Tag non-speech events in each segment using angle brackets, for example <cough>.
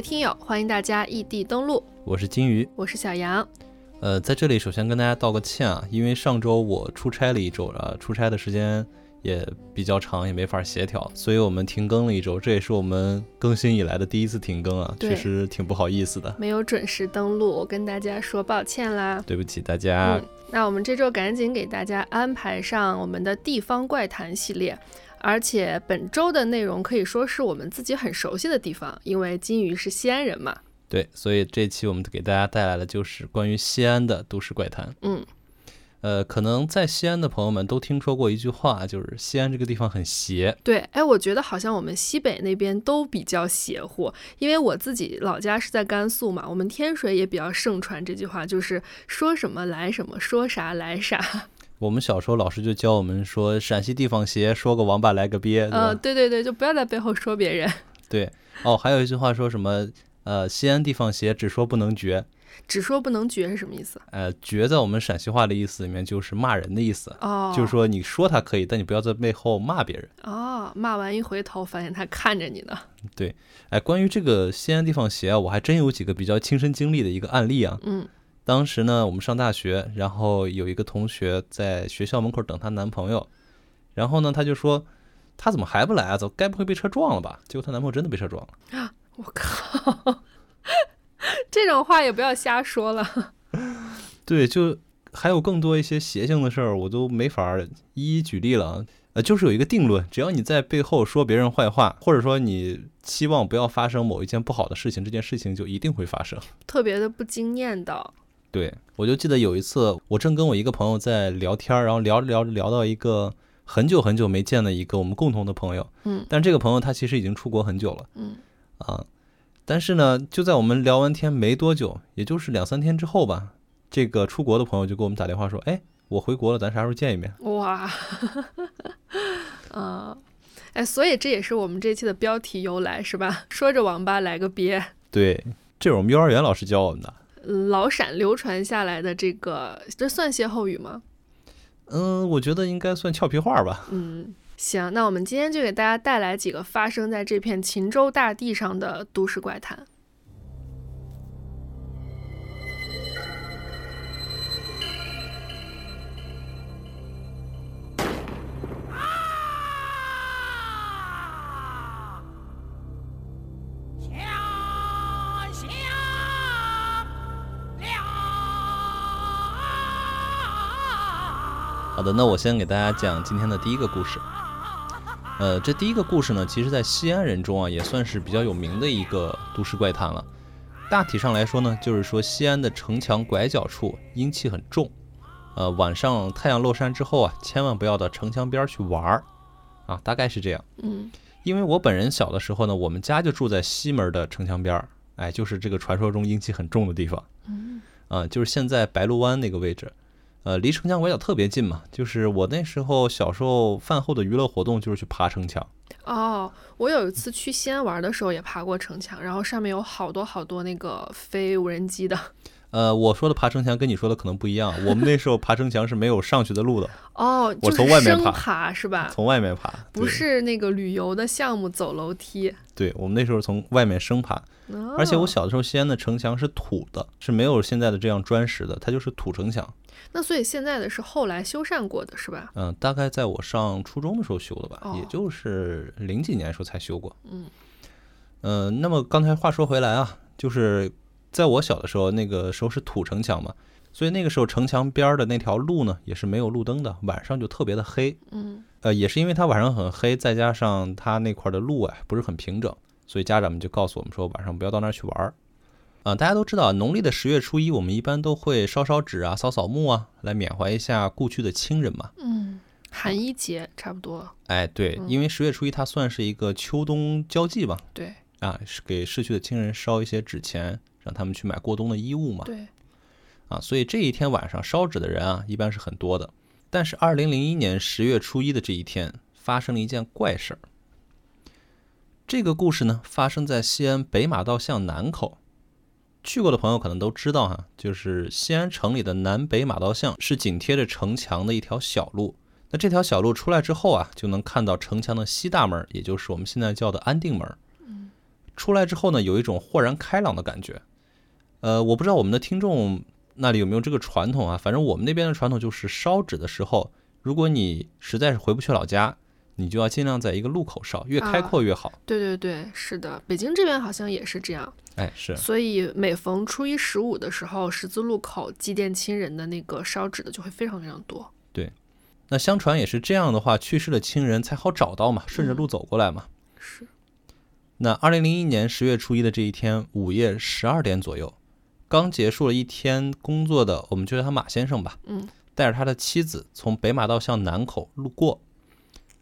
听友，欢迎大家异地登录，我是金鱼，我是小杨。呃，在这里首先跟大家道个歉啊，因为上周我出差了一周啊，出差的时间也比较长，也没法协调，所以我们停更了一周，这也是我们更新以来的第一次停更啊，确实挺不好意思的，没有准时登录，我跟大家说抱歉啦。对不起大家。嗯，那我们这周赶紧给大家安排上我们的地方怪谈系列，而且本周的内容可以说是我们自己很熟悉的地方，因为金鱼是西安人嘛。对，所以这期我们给大家带来的就是关于西安的都市怪谈。嗯，呃，可能在西安的朋友们都听说过一句话，就是西安这个地方很邪。对，哎，我觉得好像我们西北那边都比较邪乎，因为我自己老家是在甘肃嘛，我们天水也比较盛传这句话，就是说什么来什么，说啥来啥。我们小时候老师就教我们说，陕西地方邪，说个王八来个鳖，嗯？呃，对对对，就不要在背后说别人，对。哦，还有一句话说什么？呃，西安地方邪，只说不能绝。只说不能绝是什么意思？呃，绝在我们陕西话的意思里面就是骂人的意思，哦，就是说你说他可以，但你不要在背后骂别人。哦，骂完一回头，发现他看着你呢。对哎，关于这个西安地方邪啊，我还真有几个比较亲身经历的一个案例啊。嗯当时呢，我们上大学，然后有一个同学在学校门口等她男朋友，然后呢，她就说他怎么还不来啊？走，该不会被车撞了吧？结果她男朋友真的被车撞了。我靠，这种话也不要瞎说了。<laughs> 对，就还有更多一些邪性的事儿，我都没法儿一一举例了啊。呃，就是有一个定论，只要你在背后说别人坏话，或者说你期望不要发生某一件不好的事情，这件事情就一定会发生。特别的不经念叨。对，我就记得有一次，我正跟我一个朋友在聊天儿，然后聊着聊着聊到一个很久很久没见的一个我们共同的朋友，嗯但这个朋友他其实已经出国很久了嗯啊，但是呢，就在我们聊完天没多久，也就是两三天之后吧，这个出国的朋友就给我们打电话说，哎，我回国了，咱啥时候见一面？哇，啊，<laughs> 哎，所以这也是我们这期的标题由来是吧？<laughs> 说着网吧来个鳖，对，这是我们幼儿园老师教我们的。老陕流传下来的这个，这算歇后语吗？嗯，我觉得应该算俏皮话吧。嗯，行，那我们今天就给大家带来几个发生在这片秦州大地上的都市怪谈。枪响了。好的，那我先给大家讲今天的第一个故事。呃，这第一个故事呢，其实在西安人中啊，也算是比较有名的一个都市怪谈了。大体上来说呢，就是说西安的城墙拐角处阴气很重，呃，晚上太阳落山之后啊，千万不要到城墙边儿去玩儿，啊，大概是这样。嗯因为我本人小的时候呢，我们家就住在西门的城墙边儿，哎，就是这个传说中阴气很重的地方。嗯啊，就是现在白鹿湾那个位置，呃，离城墙拐角特别近嘛。就是我那时候小时候饭后的娱乐活动就是去爬城墙。哦，我有一次去西安玩的时候也爬过城墙，然后上面有好多好多那个飞无人机的。呃，我说的爬城墙跟你说的可能不一样，我们那时候爬城墙是没有上去的路的，<laughs> 哦，我就是生从外面爬爬是吧？从外面爬。不是那个旅游的项目走楼梯。对，我们那时候从外面生爬，而且我小的时候西安的城墙是土的，是没有现在的这样砖石的，它就是土城墙。那所以现在的是后来修缮过的是吧？嗯，大概在我上初中的时候修的吧，哦也就是零几年的时候才修过。嗯呃，那么刚才话说回来啊，就是在我小的时候，那个时候是土城墙嘛，所以那个时候城墙边儿的那条路呢，也是没有路灯的，晚上就特别的黑。嗯呃，也是因为它晚上很黑，再加上它那块儿的路啊不是很平整，所以家长们就告诉我们说，晚上不要到那儿去玩儿。啊、大家都知道，农历的十月初一，我们一般都会烧烧纸啊、扫扫墓啊，来缅怀一下故去的亲人嘛。嗯，寒衣节差不多。哎，对，嗯因为十月初一它算是一个秋冬交际吧，对啊，是给逝去的亲人烧一些纸钱，让他们去买过冬的衣物嘛。对，啊，所以这一天晚上烧纸的人啊，一般是很多的。但是二零零一年十月初一的这一天，发生了一件怪事儿。这个故事呢，发生在西安北马道巷南口。去过的朋友可能都知道哈，就是西安城里的南北马道巷是紧贴着城墙的一条小路。那这条小路出来之后啊，就能看到城墙的西大门，也就是我们现在叫的安定门。出来之后呢，有一种豁然开朗的感觉。呃，我不知道我们的听众那里有没有这个传统啊？反正我们那边的传统就是烧纸的时候，如果你实在是回不去老家，你就要尽量在一个路口烧，越开阔越好。对对对，是的，北京这边好像也是这样。哎，是。所以每逢初一十五的时候，十字路口祭奠亲人的那个烧纸的就会非常非常多。对那相传也是这样的话，去世的亲人才好找到嘛，顺着路走过来嘛。是。那二零零一年十月初一的这一天午夜十二点左右，刚结束了一天工作的，我们就叫他马先生吧。嗯。带着他的妻子从北马道向南口路过，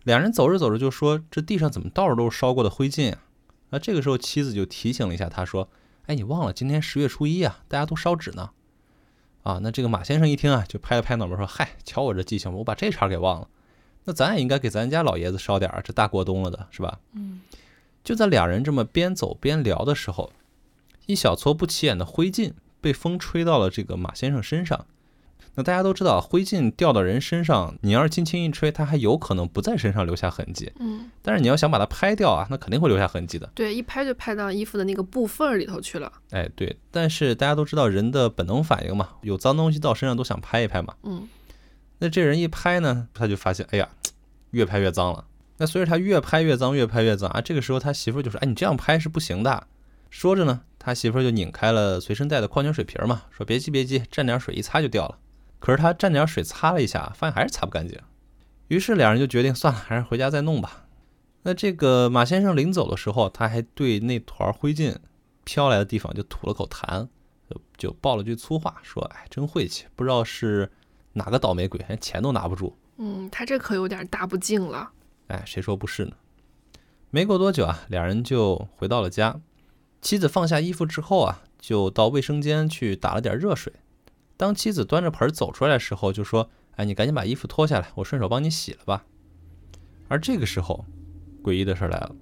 两人走着走着就说：“这地上怎么到处都是烧过的灰烬啊？”那这个时候妻子就提醒了一下他说：“哎，你忘了今天十月初一啊，大家都烧纸呢。”啊，那这个马先生一听啊，就拍了拍脑门说：“嗨，瞧我这记性，我把这茬给忘了。那咱也应该给咱家老爷子烧点儿，这大过冬了的是吧？”嗯。就在两人这么边走边聊的时候，一小撮不起眼的灰烬被风吹到了这个马先生身上。那大家都知道，灰烬掉到人身上，你要是轻轻一吹，它还有可能不在身上留下痕迹。嗯。但是你要想把它拍掉啊，那肯定会留下痕迹的。对，一拍就拍到衣服的那个布缝里头去了。哎，对。但是大家都知道人的本能反应嘛，有脏东西到身上都想拍一拍嘛。嗯。那这人一拍呢，他就发现，哎呀，越拍越脏了。那随着他越拍越脏，越拍越脏啊，这个时候他媳妇就说：“哎，你这样拍是不行的。”说着呢，他媳妇就拧开了随身带的矿泉水瓶嘛，说：“别急别急，蘸点水一擦就掉了。”可是他蘸点水擦了一下，发现还是擦不干净。于是两人就决定算了，还是回家再弄吧。那这个马先生临走的时候，他还对那团灰烬飘来的地方就吐了口痰，就就爆了句粗话，说：“哎，真晦气，不知道是哪个倒霉鬼，连钱都拿不住。”嗯，他这可有点大不敬了。哎，谁说不是呢？没过多久啊，两人就回到了家。妻子放下衣服之后啊，就到卫生间去打了点热水。当妻子端着盆走出来的时候，就说：“哎，你赶紧把衣服脱下来，我顺手帮你洗了吧。”而这个时候，诡异的事来了。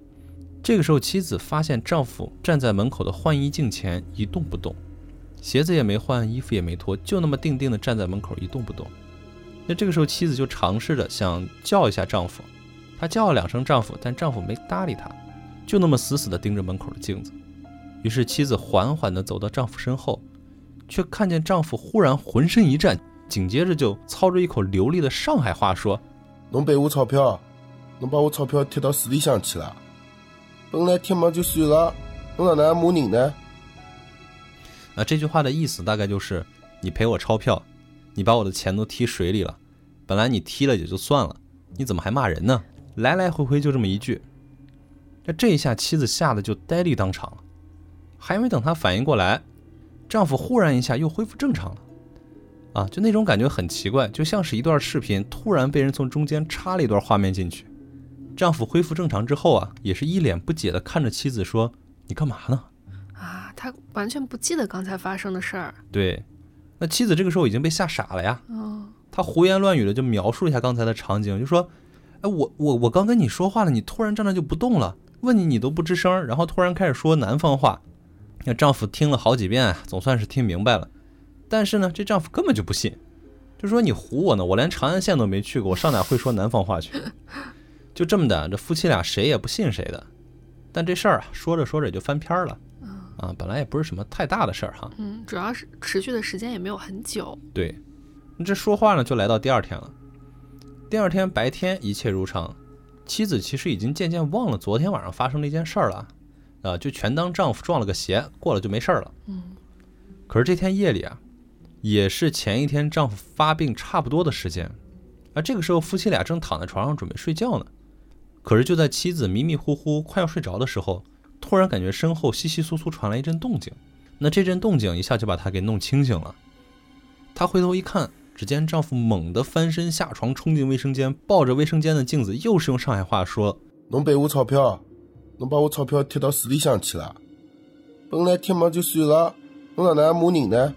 这个时候，妻子发现丈夫站在门口的换衣镜前一动不动，鞋子也没换，衣服也没脱，就那么定定的站在门口一动不动。那这个时候，妻子就尝试着想叫一下丈夫。她叫了两声丈夫，但丈夫没搭理她，就那么死死地盯着门口的镜子。于是妻子缓缓地走到丈夫身后，却看见丈夫忽然浑身一颤，紧接着就操着一口流利的上海话说：“侬赔我钞票，侬把我钞票贴到水里向去了。本来贴嘛就算了，侬哪能还骂人呢？”啊，这句话的意思大概就是：你赔我钞票，你把我的钱都踢水里了。本来你踢了也就算了，你怎么还骂人呢？来来回回就这么一句，那这一下妻子吓得就呆立当场了，还没等她反应过来，丈夫忽然一下又恢复正常了，啊，就那种感觉很奇怪，就像是一段视频突然被人从中间插了一段画面进去。丈夫恢复正常之后啊，也是一脸不解地看着妻子说：“你干嘛呢？”啊，他完全不记得刚才发生的事儿。对，那妻子这个时候已经被吓傻了呀，哦，他胡言乱语的就描述了一下刚才的场景，就说。哎，我我我刚跟你说话了，你突然站那就不动了。问你你都不吱声，然后突然开始说南方话。那丈夫听了好几遍，总算是听明白了。但是呢，这丈夫根本就不信，就说你唬我呢，我连长安县都没去过，我上哪会说南方话去？<laughs> 就这么的，这夫妻俩谁也不信谁的。但这事儿啊，说着说着也就翻篇了。啊，本来也不是什么太大的事儿哈。嗯，主要是持续的时间也没有很久。对，这说话呢，就来到第二天了。第二天白天一切如常，妻子其实已经渐渐忘了昨天晚上发生的一件事儿了，啊，就全当丈夫撞了个邪，过了就没事儿了。嗯。可是这天夜里啊，也是前一天丈夫发病差不多的时间，而这个时候夫妻俩正躺在床上准备睡觉呢。可是就在妻子迷迷糊糊快要睡着的时候，突然感觉身后窸窸窣窣传来一阵动静，那这阵动静一下就把她给弄清醒了。她回头一看。只见丈夫猛地翻身下床，冲进卫生间，抱着卫生间的镜子，又是用上海话说：“侬赔我钞票，侬把我钞票贴到水里向去了。本来贴嘛就算了，侬哪能还骂人呢？”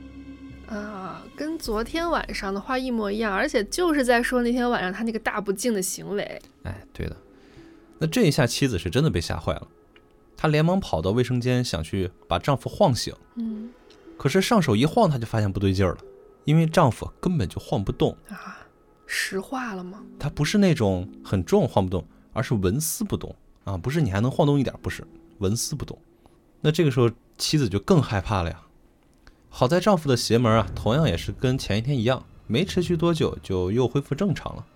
啊，跟昨天晚上的话一模一样，而且就是在说那天晚上他那个大不敬的行为。哎，对的。那这一下妻子是真的被吓坏了，她连忙跑到卫生间想去把丈夫晃醒。嗯，可是上手一晃，她就发现不对劲儿了。因为丈夫根本就晃不动啊，石化了吗？他不是那种很重晃不动，而是纹丝不动啊，不是你还能晃动一点，不是纹丝不动。那这个时候妻子就更害怕了呀。好在丈夫的邪门啊，同样也是跟前一天一样，没持续多久就又恢复正常了。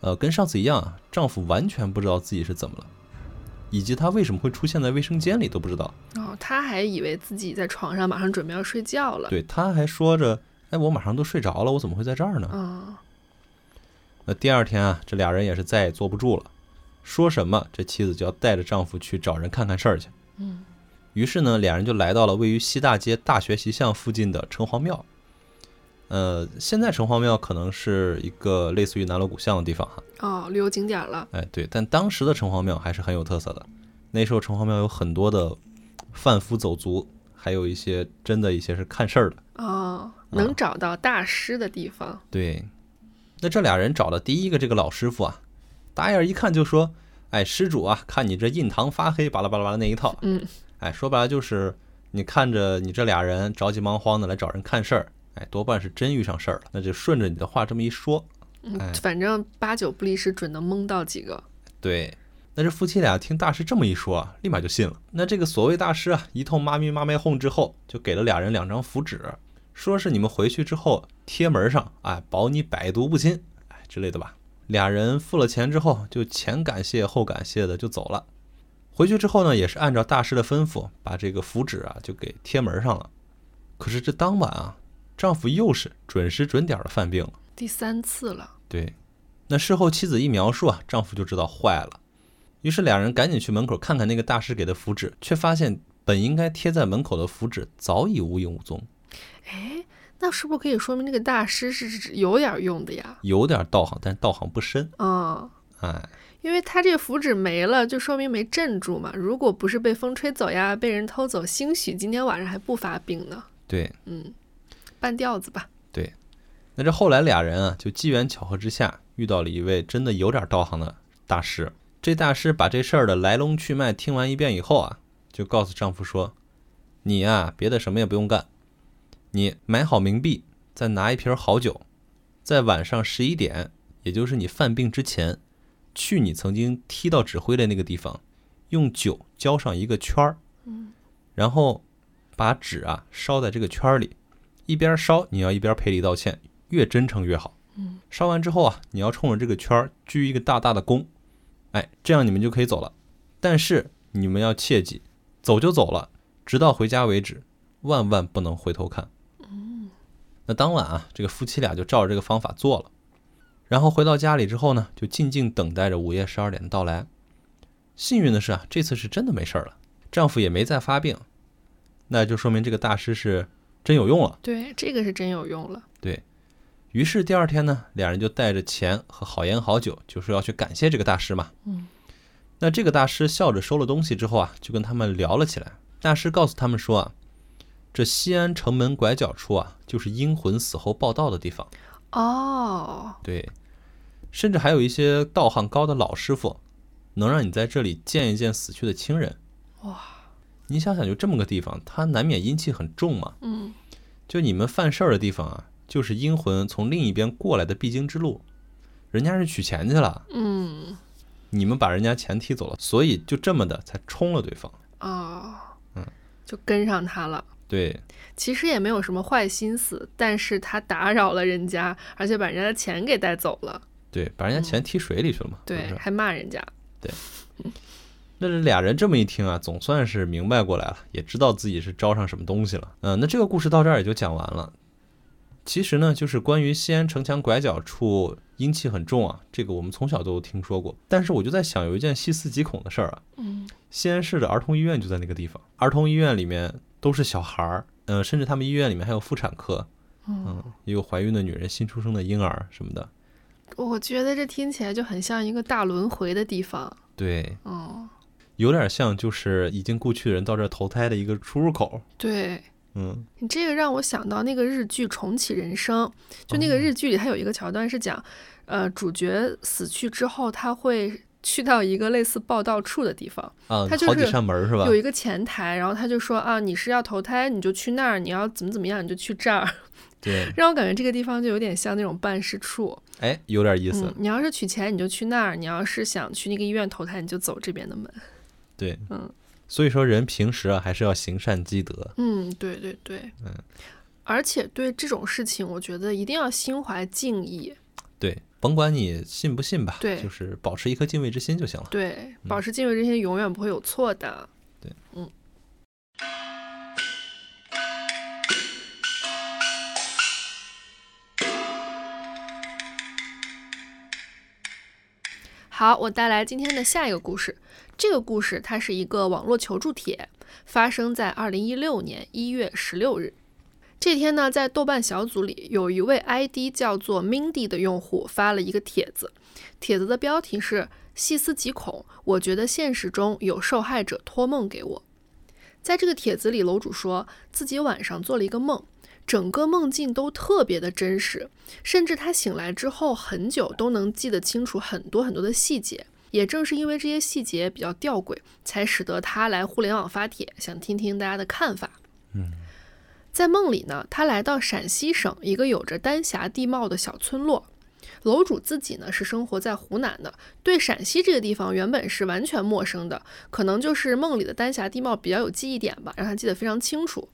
呃，跟上次一样啊，丈夫完全不知道自己是怎么了，以及他为什么会出现在卫生间里都不知道。哦，他还以为自己在床上马上准备要睡觉了。对，他还说着：“哎，我马上都睡着了，我怎么会在这儿呢？”啊、那第二天啊，这俩人也是再也坐不住了，说什么这妻子就要带着丈夫去找人看看事儿去。嗯，于是呢，俩人就来到了位于西大街大学习巷附近的城隍庙。呃，现在城隍庙可能是一个类似于南锣鼓巷的地方哈，哦，旅游景点了。哎，对，但当时的城隍庙还是很有特色的。那时候城隍庙有很多的贩夫走卒，还有一些真的一些是看事儿的。哦，能找到大师的地方。对，那这俩人找的第一个这个老师傅啊，打眼一看就说：“哎，施主啊，看你这印堂发黑，巴拉巴拉巴拉那一套。”嗯，哎，说白了就是你看着你这俩人着急忙慌的来找人看事儿，哎，多半是真遇上事儿了。那就顺着你的话这么一说，哎嗯，反正八九不离十，准能蒙到几个。对，那这夫妻俩听大师这么一说啊，立马就信了。那这个所谓大师啊，一通妈咪妈咪哄之后，就给了俩人两张符纸，说是你们回去之后贴门上，哎，保你百毒不侵，哎之类的吧。俩人付了钱之后，就前感谢后感谢的就走了。回去之后呢，也是按照大师的吩咐，把这个符纸啊就给贴门上了。可是这当晚啊，丈夫又是准时准点的犯病了。第三次了。对，那事后妻子一描述啊，丈夫就知道坏了。于是俩人赶紧去门口看看那个大师给的符纸，却发现本应该贴在门口的符纸早已无影无踪，哎，那是不是可以说明这个大师是指有点用的呀？有点道行，但是道行不深。嗯，哎，因为他这符纸没了，就说明没镇住嘛。如果不是被风吹走呀，被人偷走，兴许今天晚上还不发病呢。对，嗯，半吊子吧。对那这后来俩人啊，就机缘巧合之下遇到了一位真的有点道行的大师。这大师把这事儿的来龙去脉听完一遍以后啊，就告诉丈夫说：“你呀、别的什么也不用干，你买好冥币，再拿一瓶好酒，在晚上十一点，也就是你犯病之前，去你曾经踢到指挥的那个地方，用酒浇上一个圈儿，然后把纸啊烧在这个圈儿里，一边烧你要一边赔礼道歉，越真诚越好。嗯，烧完之后啊，你要冲着这个圈儿鞠一个大大的躬，哎，这样你们就可以走了。但是你们要切记，走就走了，直到回家为止，万万不能回头看。嗯，那当晚啊，这个夫妻俩就照着这个方法做了。然后回到家里之后呢，就静静等待着午夜十二点的到来。幸运的是啊，这次是真的没事儿了，丈夫也没再发病，那就说明这个大师是真有用了。对，这个是真有用了。对于是第二天呢，两人就带着钱和好烟好酒，就说要去感谢这个大师嘛。嗯，那这个大师笑着收了东西之后啊，就跟他们聊了起来。大师告诉他们说啊，这西安城门拐角处啊，就是阴魂死后报道的地方。哦，对，甚至还有一些道行高的老师傅，能让你在这里见一见死去的亲人。哇，你想想，就这么个地方，它难免阴气很重嘛。嗯，就你们犯事儿的地方啊，就是阴魂从另一边过来的必经之路，人家是取钱去了，嗯，你们把人家钱踢走了，所以就这么的才冲了对方。哦，嗯，就跟上他了。对其实也没有什么坏心思，但是他打扰了人家，而且把人家的钱给带走了，对，把人家钱踢水里去了嘛。对，还骂人家。对那这俩人这么一听啊，总算是明白过来了，也知道自己是招上什么东西了。嗯、那这个故事到这儿也就讲完了。其实呢，就是关于西安城墙拐角处阴气很重啊，这个我们从小都听说过。但是我就在想，有一件细思极恐的事儿啊，嗯，西安市的儿童医院就在那个地方，儿童医院里面都是小孩儿，嗯、甚至他们医院里面还有妇产科，嗯，也有怀孕的女人、新出生的婴儿什么的。我觉得这听起来就很像一个大轮回的地方。对，嗯，有点像就是已经故去的人到这儿投胎的一个出入口。对嗯你这个让我想到那个日剧《重启人生》，就那个日剧里，它有一个桥段是讲，呃，主角死去之后，他会去到一个类似报道处的地方，啊，他就是好几扇门是吧有？一个前台，然后他就说啊，你是要投胎，你就去那儿；你要怎么怎么样，你就去这儿。<laughs> 对，让我感觉这个地方就有点像那种办事处。哎，有点意思。嗯，你要是取钱，你就去那儿；你要是想去那个医院投胎，你就走这边的门。对，嗯，所以说，人平时啊还是要行善积德。嗯，对对对，嗯，而且对这种事情，我觉得一定要心怀敬意，对，甭管你信不信吧，对就是保持一颗敬畏之心就行了。对，保持敬畏之心，永远不会有错的。对，嗯。好，我带来今天的下一个故事。这个故事它是一个网络求助帖，发生在二零一六年一月十六日。这天呢，在豆瓣小组里，有一位 ID 叫做 Mindy 的用户发了一个帖子，帖子的标题是“细思极恐”，我觉得现实中有受害者托梦给我。在这个帖子里，楼主说自己晚上做了一个梦，整个梦境都特别的真实，甚至他醒来之后很久都能记得清楚很多很多的细节。也正是因为这些细节比较吊诡，才使得他来互联网发帖，想听听大家的看法。嗯，在梦里呢，他来到陕西省一个有着丹霞地貌的小村落。楼主自己呢是生活在湖南的，对陕西这个地方原本是完全陌生的，可能就是梦里的丹霞地貌比较有记忆点吧，让他记得非常清楚。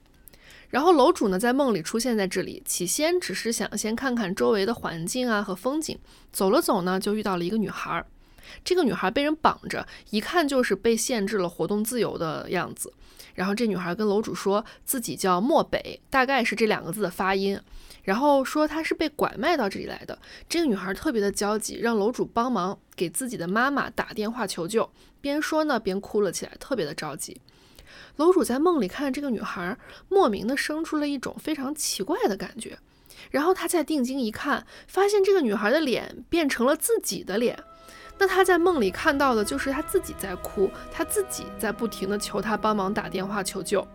然后楼主呢在梦里出现在这里，起先只是想先看看周围的环境啊和风景，走了走呢就遇到了一个女孩。这个女孩被人绑着，一看就是被限制了活动自由的样子。然后这女孩跟楼主说自己叫漠北，大概是这两个字的发音。然后说她是被拐卖到这里来的。这个女孩特别的焦急，让楼主帮忙给自己的妈妈打电话求救，边说呢边哭了起来，特别的着急。楼主在梦里看这个女孩，莫名的生出了一种非常奇怪的感觉。然后他再定睛一看，发现这个女孩的脸变成了自己的脸。那他在梦里看到的就是他自己在哭，他自己在不停的求他帮忙打电话求救。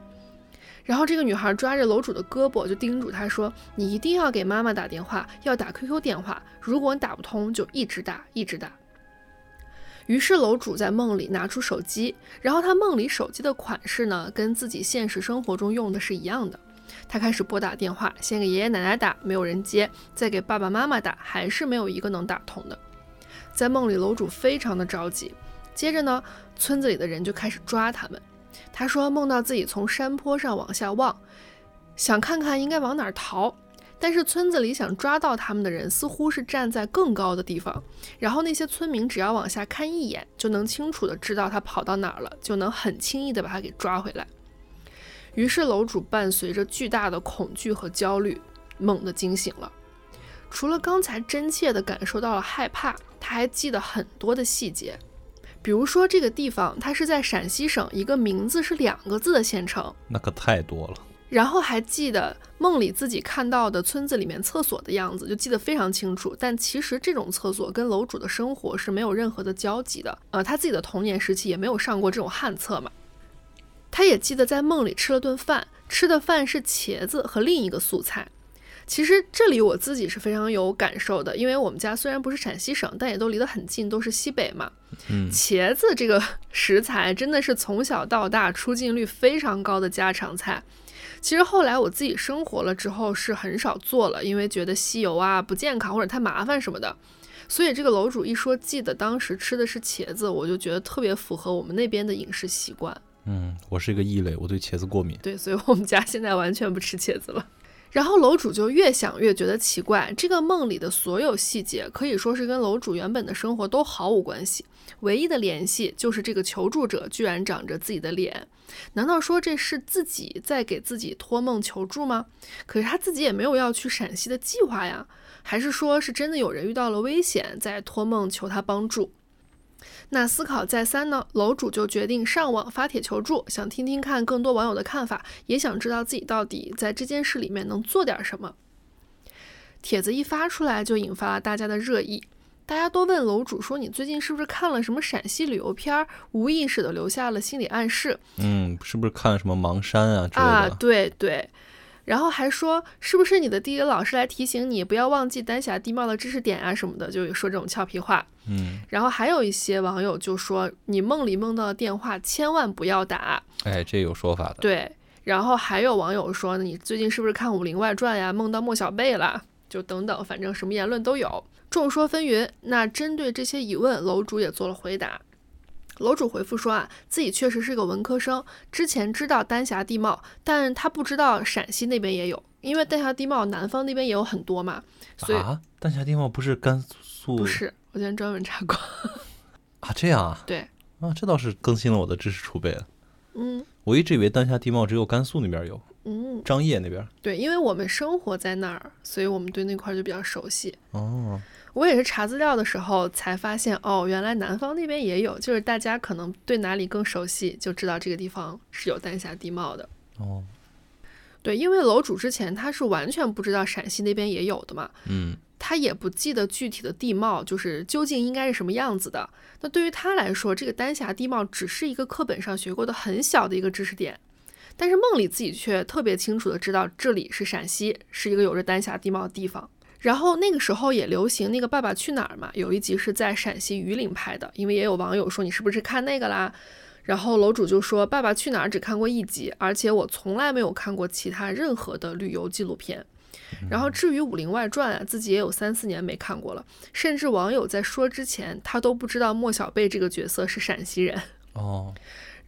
然后这个女孩抓着楼主的胳膊，就叮嘱他说：“你一定要给妈妈打电话，要打 QQ 电话。如果你打不通，就一直打，一直打。”于是楼主在梦里拿出手机，然后他梦里手机的款式呢，跟自己现实生活中用的是一样的。他开始拨打电话，先给爷爷奶奶打，没有人接；再给爸爸妈妈打，还是没有一个能打通的。在梦里，楼主非常的着急。接着呢，村子里的人就开始抓他们。他说梦到自己从山坡上往下望，想看看应该往哪儿逃。但是村子里想抓到他们的人似乎是站在更高的地方，然后那些村民只要往下看一眼，就能清楚的知道他跑到哪儿了，就能很轻易的把他给抓回来。于是楼主伴随着巨大的恐惧和焦虑，猛地惊醒了。除了刚才真切地感受到了害怕，他还记得很多的细节，比如说这个地方它是在陕西省一个名字是两个字的县城，那可太多了。然后还记得梦里自己看到的村子里面厕所的样子，就记得非常清楚。但其实这种厕所跟楼主的生活是没有任何的交集的。呃，他自己的童年时期也没有上过这种旱厕嘛。他也记得在梦里吃了顿饭，吃的饭是茄子和另一个素菜。其实这里我自己是非常有感受的，因为我们家虽然不是陕西省，但也都离得很近，都是西北嘛。嗯，茄子这个 <laughs> 食材真的是从小到大出镜率非常高的家常菜。其实后来我自己生活了之后是很少做了，因为觉得吸油啊不健康或者太麻烦什么的。所以这个楼主一说记得当时吃的是茄子，我就觉得特别符合我们那边的饮食习惯。嗯，我是一个异类，我对茄子过敏。对，所以我们家现在完全不吃茄子了。然后楼主就越想越觉得奇怪，这个梦里的所有细节可以说是跟楼主原本的生活都毫无关系，唯一的联系就是这个求助者居然长着自己的脸。难道说这是自己在给自己托梦求助吗？可是他自己也没有要去陕西的计划呀，还是说是真的有人遇到了危险，在托梦求他帮助？那思考再三呢，楼主就决定上网发帖求助，想听听看更多网友的看法，也想知道自己到底在这件事里面能做点什么。帖子一发出来，就引发了大家的热议，大家都问楼主说：“你最近是不是看了什么陕西旅游片儿，无意识的留下了心理暗示？”嗯，是不是看了什么盲山啊之类的？啊，对对。然后还说是不是你的地理老师来提醒你不要忘记丹霞地貌的知识点啊什么的，就说这种俏皮话。嗯，然后还有一些网友就说你梦里梦到的电话千万不要打。哎，这有说法的。对，然后还有网友说你最近是不是看《武林外传》呀，梦到莫小贝了？就等等，反正什么言论都有，众说纷纭。那针对这些疑问，楼主也做了回答。楼主回复说啊，自己确实是个文科生，之前知道丹霞地貌，但他不知道陕西那边也有，因为丹霞地貌南方那边也有很多嘛，所以、啊，丹霞地貌不是甘肃？不是，我今天专门查过。<laughs> 啊，这样啊，对，啊，这倒是更新了我的知识储备了。嗯我一直以为丹霞地貌只有甘肃那边有，嗯，张掖那边。对，因为我们生活在那儿，所以我们对那块儿就比较熟悉。哦，我也是查资料的时候才发现，哦，原来南方那边也有，就是大家可能对哪里更熟悉，就知道这个地方是有丹霞地貌的。哦，对，因为楼主之前他是完全不知道陕西那边也有的嘛，嗯，他也不记得具体的地貌，就是究竟应该是什么样子的。那对于他来说，这个丹霞地貌只是一个课本上学过的很小的一个知识点，但是梦里自己却特别清楚的知道这里是陕西，是一个有着丹霞地貌的地方。然后那个时候也流行那个《爸爸去哪儿》嘛，有一集是在陕西榆林拍的，因为也有网友说你是不是看那个啦？然后楼主就说《爸爸去哪儿》只看过一集，而且我从来没有看过其他任何的旅游纪录片。然后至于《武林外传》啊，自己也有三四年没看过了，甚至网友在说之前，他都不知道莫小贝这个角色是陕西人。哦，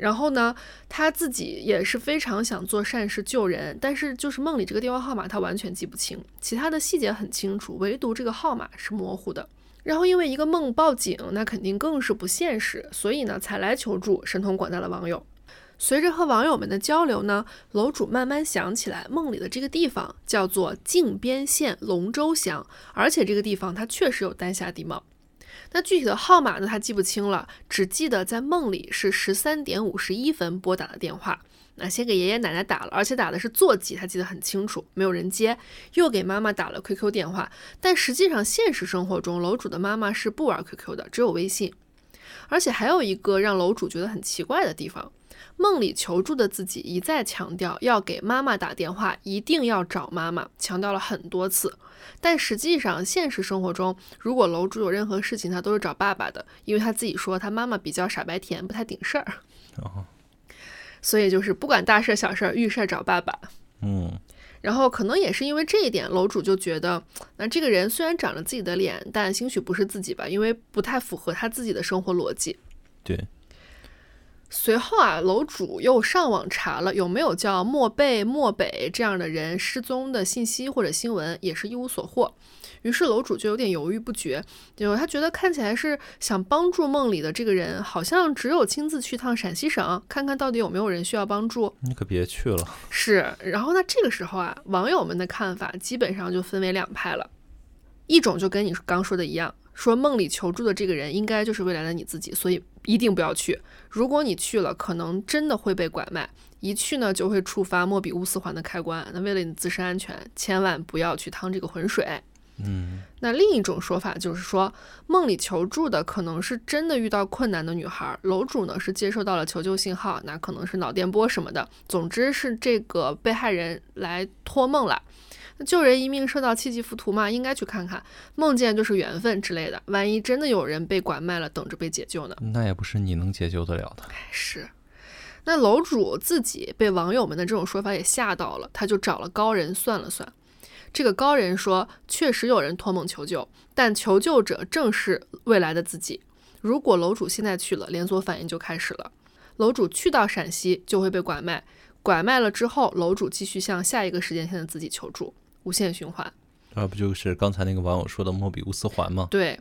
然后呢，他自己也是非常想做善事救人，但是就是梦里这个电话号码他完全记不清，其他的细节很清楚，唯独这个号码是模糊的。然后因为一个梦报警，那肯定更是不现实，所以呢才来求助神通广大的网友。随着和网友们的交流呢，楼主慢慢想起来，梦里的这个地方叫做靖边县龙州乡，而且这个地方它确实有丹霞地貌。那具体的号码呢，他记不清了，只记得在梦里是十三点五十一分拨打的电话。那先给爷爷奶奶打了，而且打的是座机，他记得很清楚，没有人接。又给妈妈打了 QQ 电话，但实际上现实生活中，楼主的妈妈是不玩 QQ 的，只有微信。而且还有一个让楼主觉得很奇怪的地方，梦里求助的自己一再强调要给妈妈打电话，一定要找妈妈，强调了很多次。但实际上，现实生活中，如果楼主有任何事情，他都是找爸爸的，因为他自己说他妈妈比较傻白甜，不太顶事儿。哦，<laughs> 所以就是不管大事儿小事儿，遇事儿找爸爸。嗯，然后可能也是因为这一点，楼主就觉得，那这个人虽然长了自己的脸，但兴许不是自己吧，因为不太符合他自己的生活逻辑。对，随后啊，楼主又上网查了有没有叫莫贝、莫北这样的人失踪的信息或者新闻，也是一无所获。于是楼主就有点犹豫不决，就他觉得看起来是想帮助梦里的这个人，好像只有亲自去趟陕西省，看看到底有没有人需要帮助。你可别去了。是，然后呢，这个时候啊，网友们的看法基本上就分为两派了，一种就跟你刚说的一样，说梦里求助的这个人应该就是未来的你自己，所以一定不要去。如果你去了，可能真的会被拐卖，一去呢就会触发莫比乌斯环的开关。那为了你自身安全，千万不要去趟这个浑水。嗯，那另一种说法就是说，梦里求助的可能是真的遇到困难的女孩，楼主呢是接收到了求救信号，那可能是脑电波什么的，总之是这个被害人来托梦了。那救人一命胜造七级浮屠嘛，应该去看看，梦见就是缘分之类的。万一真的有人被拐卖了，等着被解救呢？那也不是你能解救得了的。是。那楼主自己被网友们的这种说法也吓到了，他就找了高人算了算。这个高人说，确实有人托梦求救，但求救者正是未来的自己。如果楼主现在去了，连锁反应就开始了。楼主去到陕西就会被拐卖，拐卖了之后，楼主继续向下一个时间线的自己求助，无限循环。那不就是刚才那个网友说的莫比乌斯环吗？对，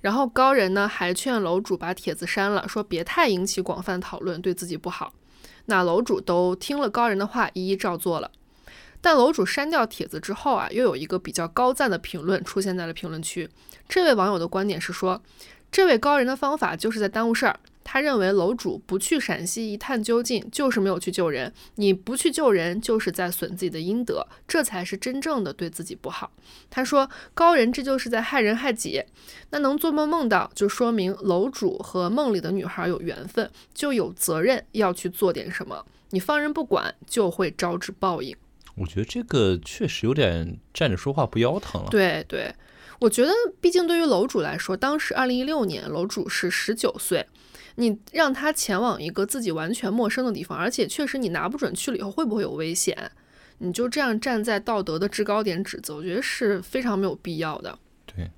然后高人呢还劝楼主把帖子删了，说别太引起广泛讨论，对自己不好。那楼主都听了高人的话，一一照做了。但楼主删掉帖子之后啊，又有一个比较高赞的评论出现在了评论区。这位网友的观点是说，这位高人的方法就是在耽误事儿。他认为楼主不去陕西一探究竟，就是没有去救人。你不去救人，就是在损自己的阴德，这才是真正的对自己不好。他说，高人这就是在害人害己。那能做梦梦到，就说明楼主和梦里的女孩有缘分，就有责任要去做点什么。你放任不管，就会招致报应。我觉得这个确实有点站着说话不腰疼了。对对，我觉得毕竟对于楼主来说，当时二零一六年楼主是十九岁，你让他前往一个自己完全陌生的地方，而且确实你拿不准去了以后会不会有危险，你就这样站在道德的制高点指责，我觉得是非常没有必要的。对，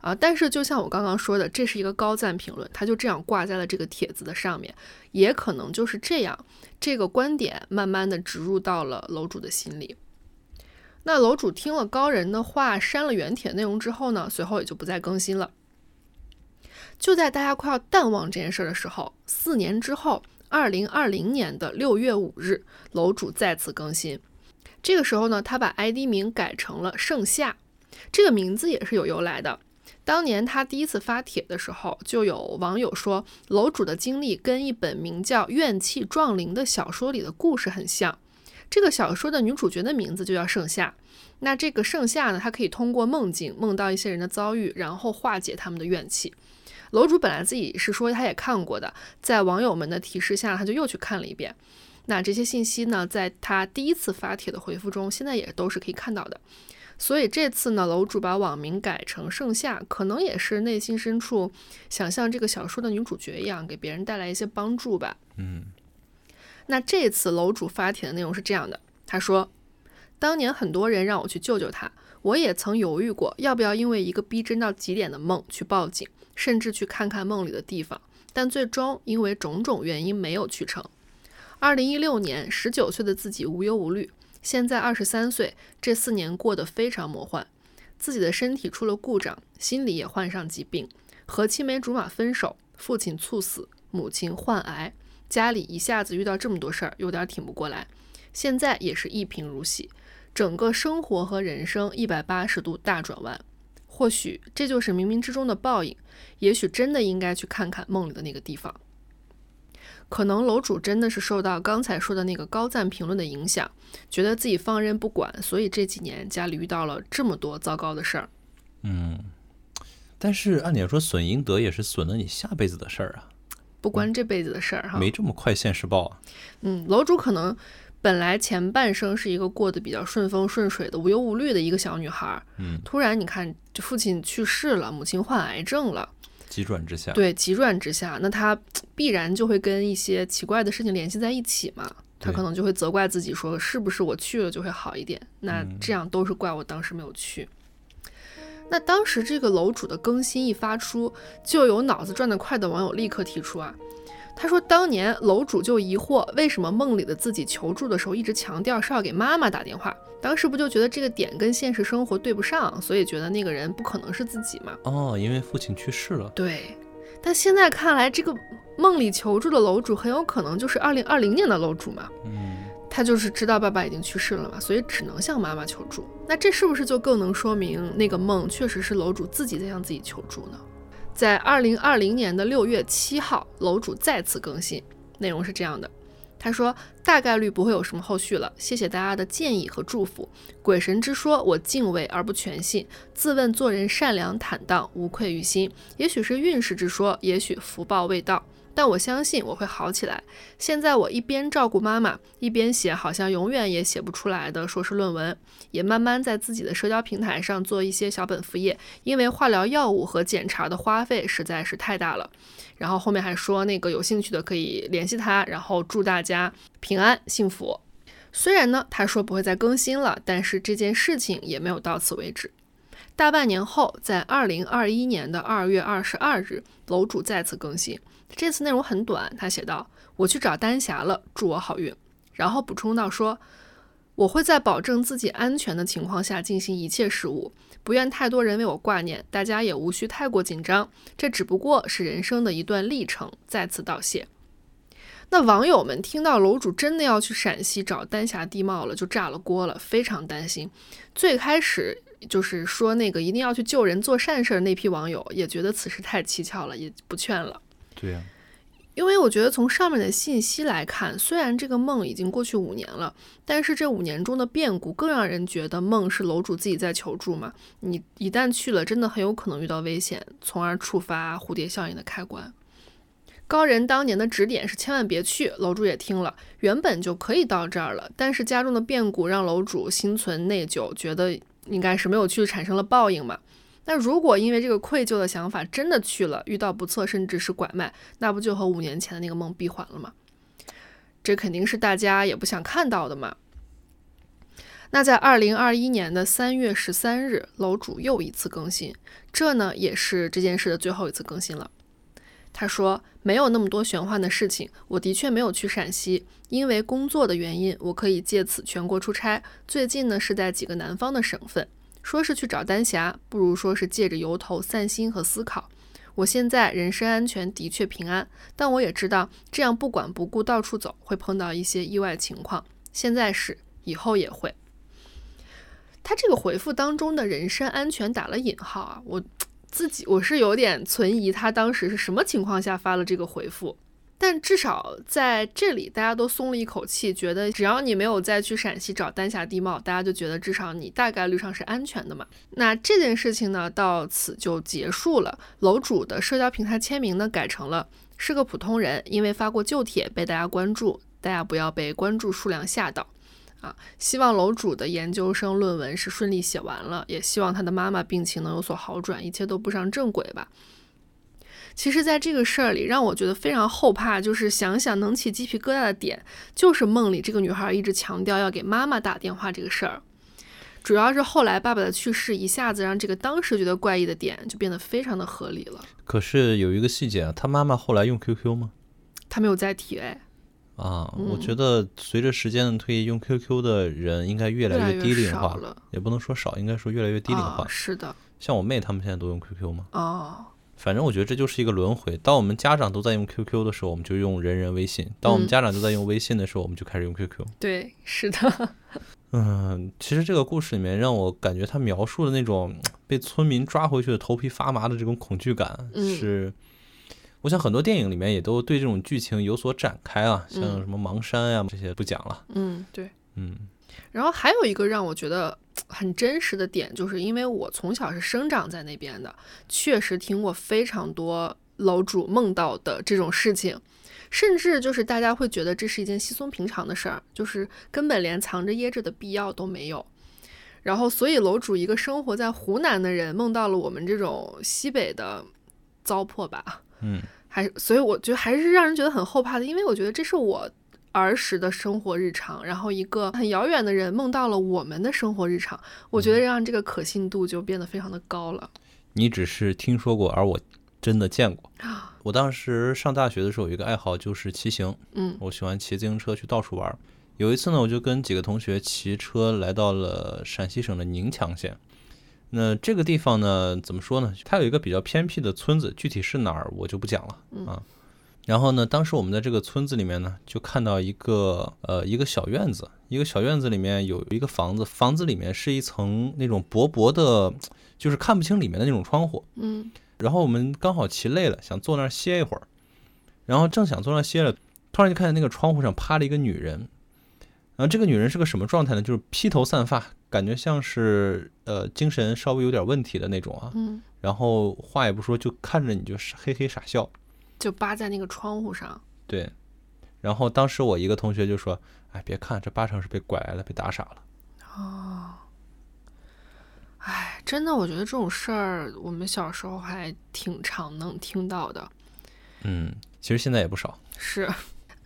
啊。但是就像我刚刚说的，这是一个高赞评论，他就这样挂在了这个帖子的上面，也可能就是这样，这个观点慢慢的植入到了楼主的心里。那楼主听了高人的话，删了原帖内容之后呢，随后也就不再更新了。就在大家快要淡忘这件事的时候，四年之后，二零二零年的六月五日，楼主再次更新。这个时候呢，他把 ID 名改成了盛夏，这个名字也是有由来的。当年他第一次发帖的时候，就有网友说，楼主的经历跟一本名叫《怨气撞灵》的小说里的故事很像。这个小说的女主角的名字就叫盛夏。那这个盛夏呢，它可以通过梦境梦到一些人的遭遇，然后化解他们的怨气。楼主本来自己是说他也看过的，在网友们的提示下，他就又去看了一遍。那这些信息呢，在他第一次发帖的回复中，现在也都是可以看到的。所以这次呢，楼主把网名改成盛夏，可能也是内心深处想像这个小说的女主角一样，给别人带来一些帮助吧。嗯，那这次楼主发帖的内容是这样的，他说：“当年很多人让我去救救他，我也曾犹豫过，要不要因为一个逼真到极点的梦去报警。”甚至去看看梦里的地方，但最终因为种种原因没有去成。二零一六年，十九岁的自己无忧无虑，现在二十三岁，这四年过得非常魔幻。自己的身体出了故障，心里也患上疾病，和青梅竹马分手，父亲猝死，母亲患癌，家里一下子遇到这么多事儿，有点挺不过来。现在也是一贫如洗，整个生活和人生一百八十度大转弯。或许这就是冥冥之中的报应，也许真的应该去看看梦里的那个地方。可能楼主真的是受到刚才说的那个高赞评论的影响，觉得自己放任不管，所以这几年家里遇到了这么多糟糕的事儿。嗯，但是按理说损阴德也是损了你下辈子的事儿啊，不关这辈子的事儿哈。没这么快现世报啊。嗯，楼主可能。本来前半生是一个过得比较顺风顺水的无忧无虑的一个小女孩，嗯，突然你看，这父亲去世了，母亲患癌症了，急转直下，对，急转直下，那她 <tsk> 必然就会跟一些奇怪的事情联系在一起嘛，她可能就会责怪自己说，是不是我去了就会好一点？那这样都是怪我当时没有去。那当时这个楼主的更新一发出，就有脑子转得快的网友立刻提出啊。他说：“当年楼主就疑惑，为什么梦里的自己求助的时候一直强调是要给妈妈打电话？当时不就觉得这个点跟现实生活对不上，所以觉得那个人不可能是自己嘛？哦，因为父亲去世了。对，但现在看来，这个梦里求助的楼主很有可能就是二零二零年的楼主嘛。嗯，他就是知道爸爸已经去世了嘛，所以只能向妈妈求助。那这是不是就更能说明那个梦确实是楼主自己在向自己求助呢？”在二零二零年的六月七号，楼主再次更新，内容是这样的：他说大概率不会有什么后续了，谢谢大家的建议和祝福。鬼神之说，我敬畏而不全信。自问做人善良坦荡，无愧于心。也许是运势之说，也许福报未到。但我相信我会好起来。现在我一边照顾妈妈，一边写好像永远也写不出来的硕士论文，也慢慢在自己的社交平台上做一些小本副业。因为化疗药物和检查的花费实在是太大了。然后后面还说那个有兴趣的可以联系他，然后祝大家平安幸福。虽然呢他说不会再更新了，但是这件事情也没有到此为止。大半年后，在二零二一年的二月二十二日，楼主再次更新。这次内容很短，他写道：“我去找丹霞了，祝我好运。”然后补充到说：“我会在保证自己安全的情况下进行一切事务，不愿太多人为我挂念，大家也无需太过紧张。这只不过是人生的一段历程。”再次道谢。那网友们听到楼主真的要去陕西找丹霞地貌了，就炸了锅了，非常担心。最开始就是说那个一定要去救人、做善事的那批网友，也觉得此事太蹊跷了，也不劝了。对呀，因为我觉得从上面的信息来看，虽然这个梦已经过去五年了，但是这五年中的变故更让人觉得梦是楼主自己在求助嘛。你一旦去了，真的很有可能遇到危险，从而触发蝴蝶效应的开关。高人当年的指点是千万别去，楼主也听了，原本就可以到这儿了，但是家中的变故让楼主心存内疚，觉得应该是没有去产生了报应嘛。那如果因为这个愧疚的想法真的去了，遇到不测甚至是拐卖，那不就和五年前的那个梦闭环了吗？这肯定是大家也不想看到的嘛。那在二零二一年的三月十三日，楼主又一次更新，这呢也是这件事的最后一次更新了。他说：“没有那么多玄幻的事情，我的确没有去陕西，因为工作的原因，我可以借此全国出差。最近呢是在几个南方的省份，说是去找丹霞，不如说是借着由头散心和思考。我现在人身安全的确平安，但我也知道这样不管不顾到处走，会碰到一些意外情况。现在是，以后也会。”他这个回复当中的人身安全打了引号啊，我自己我是有点存疑，他当时是什么情况下发了这个回复？但至少在这里，大家都松了一口气，觉得只要你没有再去陕西找丹霞地貌，大家就觉得至少你大概率上是安全的嘛。那这件事情呢，到此就结束了。楼主的社交平台签名呢，改成了是个普通人，因为发过旧帖被大家关注，大家不要被关注数量吓到。啊，希望楼主的研究生论文是顺利写完了，也希望他的妈妈病情能有所好转，一切都步上正轨吧。其实，在这个事儿里，让我觉得非常后怕，就是想想能起鸡皮疙瘩的点，就是梦里这个女孩一直强调要给妈妈打电话这个事儿。主要是后来爸爸的去世，一下子让这个当时觉得怪异的点就变得非常的合理了。可是有一个细节啊，他妈妈后来用 QQ 吗？他没有再提哎。啊，我嗯觉得随着时间的推移，用 QQ 的人应该越来越低龄化，少了也不能说少，应该说越来越低龄化。啊是的，像我妹她们现在都用 QQ 吗，哦，反正我觉得这就是一个轮回。当我们家长都在用 QQ 的时候，我们就用人人微信；当我们嗯家长都在用微信的时候，我们就开始用 QQ。对，是的，嗯，其实这个故事里面让我感觉他描述的那种被村民抓回去的头皮发麻的这种恐惧感，嗯是我想很多电影里面也都对这种剧情有所展开啊，像嗯什么盲山呀、这些不讲了。嗯，对。嗯然后还有一个让我觉得很真实的点，就是因为我从小是生长在那边的，确实听过非常多楼主梦到的这种事情，甚至就是大家会觉得这是一件稀松平常的事儿，就是根本连藏着掖着的必要都没有。然后，所以楼主一个生活在湖南的人梦到了我们这种西北的糟粕吧，嗯。还所以我觉得还是让人觉得很后怕的，因为我觉得这是我儿时的生活日常，然后一个很遥远的人梦到了我们的生活日常，我觉得让这个可信度就变得非常的高了。你只是听说过，而我真的见过。我当时上大学的时候有一个爱好就是骑行，嗯我喜欢骑自行车去到处玩儿。有一次呢，我就跟几个同学骑车来到了陕西省的宁强县。那这个地方呢，怎么说呢？它有一个比较偏僻的村子，具体是哪儿我就不讲了啊。然后呢，当时我们在这个村子里面呢，就看到一个呃一个小院子，一个小院子里面有一个房子，房子里面是一层那种薄薄的，就是看不清里面的那种窗户。嗯然后我们刚好骑累了，想坐那儿歇一会儿，然后正想坐那儿歇了，突然就看见那个窗户上趴了一个女人，然后这个女人是个什么状态呢？就是披头散发，感觉像是呃精神稍微有点问题的那种啊，嗯，然后话也不说，就看着你就是嘿嘿傻笑，就扒在那个窗户上。对。然后当时我一个同学就说：“哎，别看，这八成是被拐来了，被打傻了。哦哎，真的，我觉得这种事儿我们小时候还挺常能听到的。”嗯，其实现在也不少。是，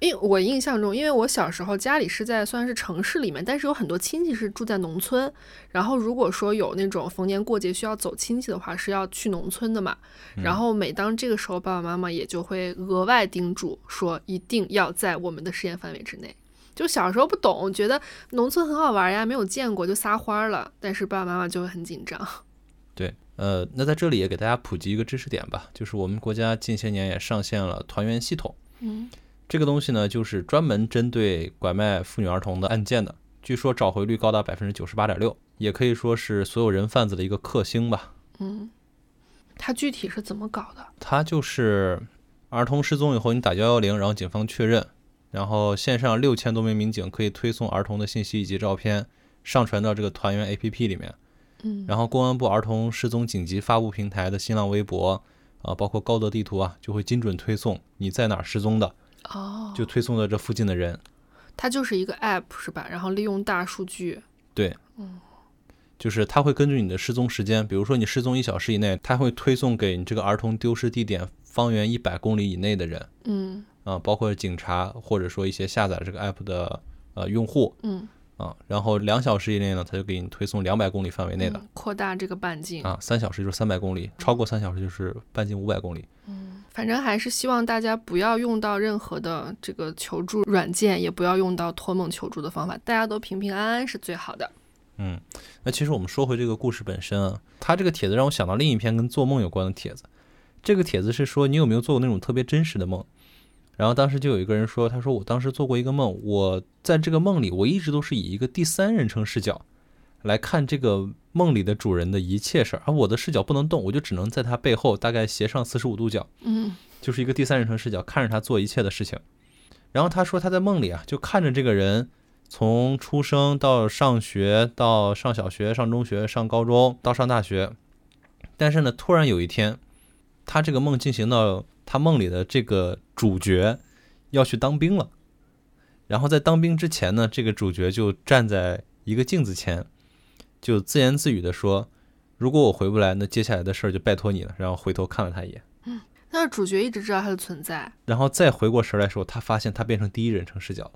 因为我印象中，因为我小时候家里是在算是城市里面，但是有很多亲戚是住在农村。然后如果说有那种逢年过节需要走亲戚的话，是要去农村的嘛。然后每当这个时候，爸爸妈妈也就会额外叮嘱说，一定要在我们的实验范围之内。就小时候不懂，觉得农村很好玩呀，没有见过就撒欢儿了，但是爸爸妈妈就会很紧张。<laughs> 对，呃，那在这里也给大家普及一个知识点吧，就是我们国家近些年也上线了团圆系统。嗯这个东西呢，就是专门针对拐卖妇女儿童的案件的，据说找回率高达百分之九十八点六，也可以说是所有人贩子的一个克星吧。嗯，他具体是怎么搞的？它就是儿童失踪以后，你打幺幺零，然后警方确认，然后线上六千多名民警可以推送儿童的信息以及照片，上传到这个团圆 APP 里面。嗯然后公安部儿童失踪紧急发布平台的新浪微博啊，包括高德地图啊，就会精准推送你在哪儿失踪的，哦，就推送到这附近的人。它就是一个 app 是吧？然后利用大数据，对，就是它会根据你的失踪时间，比如说你失踪一小时以内，它会推送给你这个儿童丢失地点方圆一百公里以内的人嗯。啊，包括警察或者说一些下载这个 app 的呃用户，嗯啊，然后两小时以内呢，它就给你推送两百公里范围内的、嗯扩大这个半径。啊，三小时就是三百公里，超过三小时就是半径五百公里。嗯反正还是希望大家不要用到任何的这个求助软件，也不要用到托梦求助的方法，大家都平平安安是最好的。嗯，那其实我们说回这个故事本身啊，它这个帖子让我想到另一篇跟做梦有关的帖子。这个帖子是说你有没有做过那种特别真实的梦？然后当时就有一个人说，他说我当时做过一个梦，我在这个梦里，我一直都是以一个第三人称视角来看这个梦里的主人的一切事儿，而我的视角不能动，我就只能在他背后大概斜上四十五度角，嗯就是一个第三人称视角看着他做一切的事情。然后他说他在梦里啊，就看着这个人从出生到上学，到上小学、上中学、上高中，到上大学。但是呢，突然有一天，他这个梦进行到他梦里的这个主角要去当兵了。然后在当兵之前呢，这个主角就站在一个镜子前，就自言自语的说：“如果我回不来，那接下来的事儿就拜托你了。”然后回头看了他一眼。嗯但是主角一直知道他的存在，然后再回过神来的时候，他发现他变成第一人称视角了。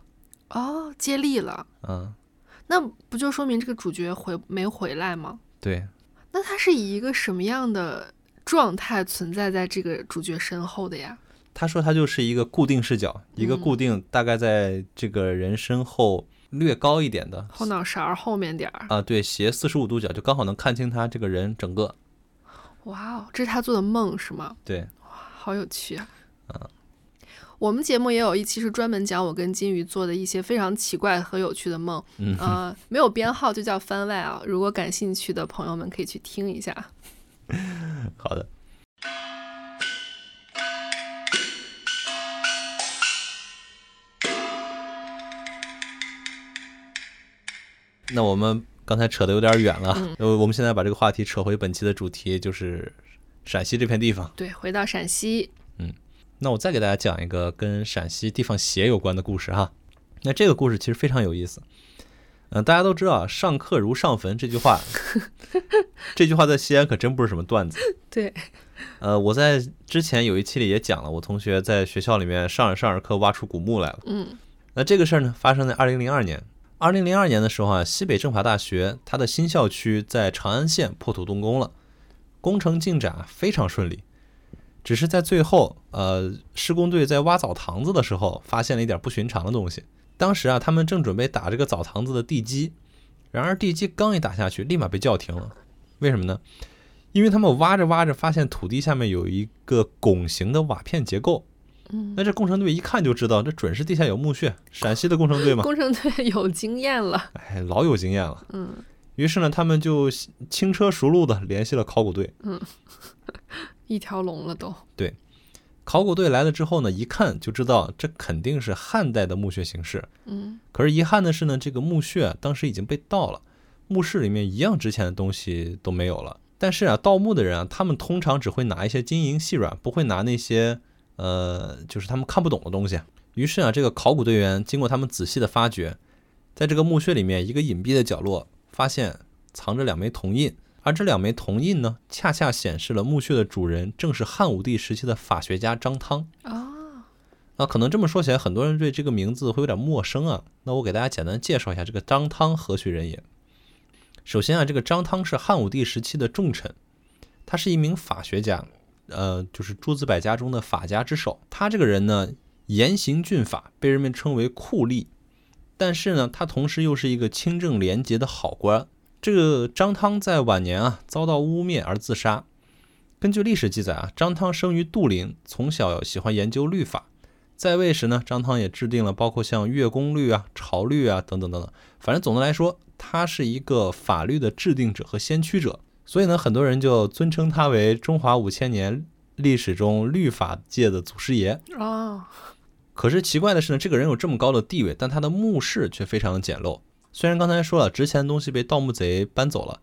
哦，接力了，嗯，那不就说明这个主角回没回来吗？对，那他是以一个什么样的状态存在在这个主角身后的呀？他说他就是一个固定视角，一个固定大概在这个人身后略高一点的后脑勺儿后面点儿。啊，对，斜四十五度角，就刚好能看清他这个人整个。哇哦，这是他做的梦是吗？对，哇好有趣啊！我们节目也有一期是专门讲我跟金鱼做的一些非常奇怪和有趣的梦，嗯呃，没有编号就叫番外啊。如果感兴趣的朋友们可以去听一下。<laughs> 好的。那我们刚才扯的有点远了，呃，我们现在把这个话题扯回本期的主题，就是陕西这片地方。对，回到陕西，嗯那我再给大家讲一个跟陕西地方鞋有关的故事哈。那这个故事其实非常有意思。嗯、大家都知道“上课如上坟”这句话，<laughs> 这句话在西安可真不是什么段子。对，呃，我在之前有一期里也讲了，我同学在学校里面上着上着课挖出古墓来了。嗯那这个事儿呢，发生在二零零二年。二零零二年的时候啊，西北政法大学它的新校区在长安县破土动工了，工程进展啊非常顺利。只是在最后，呃，施工队在挖澡堂子的时候，发现了一点不寻常的东西。当时啊，他们正准备打这个澡堂子的地基，然而地基刚一打下去，立马被叫停了。为什么呢？因为他们挖着挖着，发现土地下面有一个拱形的瓦片结构。嗯，那这工程队一看就知道，这准是地下有墓穴。陕西的工程队嘛，工程队有经验了。哎，老有经验了。嗯，于是呢，他们就轻车熟路的联系了考古队。嗯 <laughs> 一条龙了都。考古队来了之后呢，一看就知道这肯定是汉代的墓穴形式。嗯可是遗憾的是呢，这个墓穴啊当时已经被盗了，墓室里面一样值钱的东西都没有了。但是啊，盗墓的人啊，他们通常只会拿一些金银细软，不会拿那些呃，就是他们看不懂的东西。于是啊，这个考古队员经过他们仔细的发掘，在这个墓穴里面一个隐蔽的角落，发现藏着两枚铜印，而这两枚铜印呢，恰恰显示了墓穴的主人正是汉武帝时期的法学家张汤。啊，那可能这么说起来，很多人对这个名字会有点陌生啊。那我给大家简单介绍一下这个张汤何许人也。首先啊，这个张汤是汉武帝时期的重臣，他是一名法学家，呃，就是诸子百家中的法家之首。他这个人呢，严刑峻法，被人们称为酷吏。但是呢，他同时又是一个清正廉洁的好官。这个张汤在晚年啊，遭到污蔑而自杀。根据历史记载啊，张汤生于杜陵，从小喜欢研究律法。在位时呢，张汤也制定了包括像月宫律啊、朝律啊等等等等。反正总的来说，他是一个法律的制定者和先驱者。所以呢，很多人就尊称他为中华五千年历史中律法界的祖师爷。啊，可是奇怪的是呢，这个人有这么高的地位，但他的墓室却非常的简陋。虽然刚才说了，值钱的东西被盗墓贼搬走了，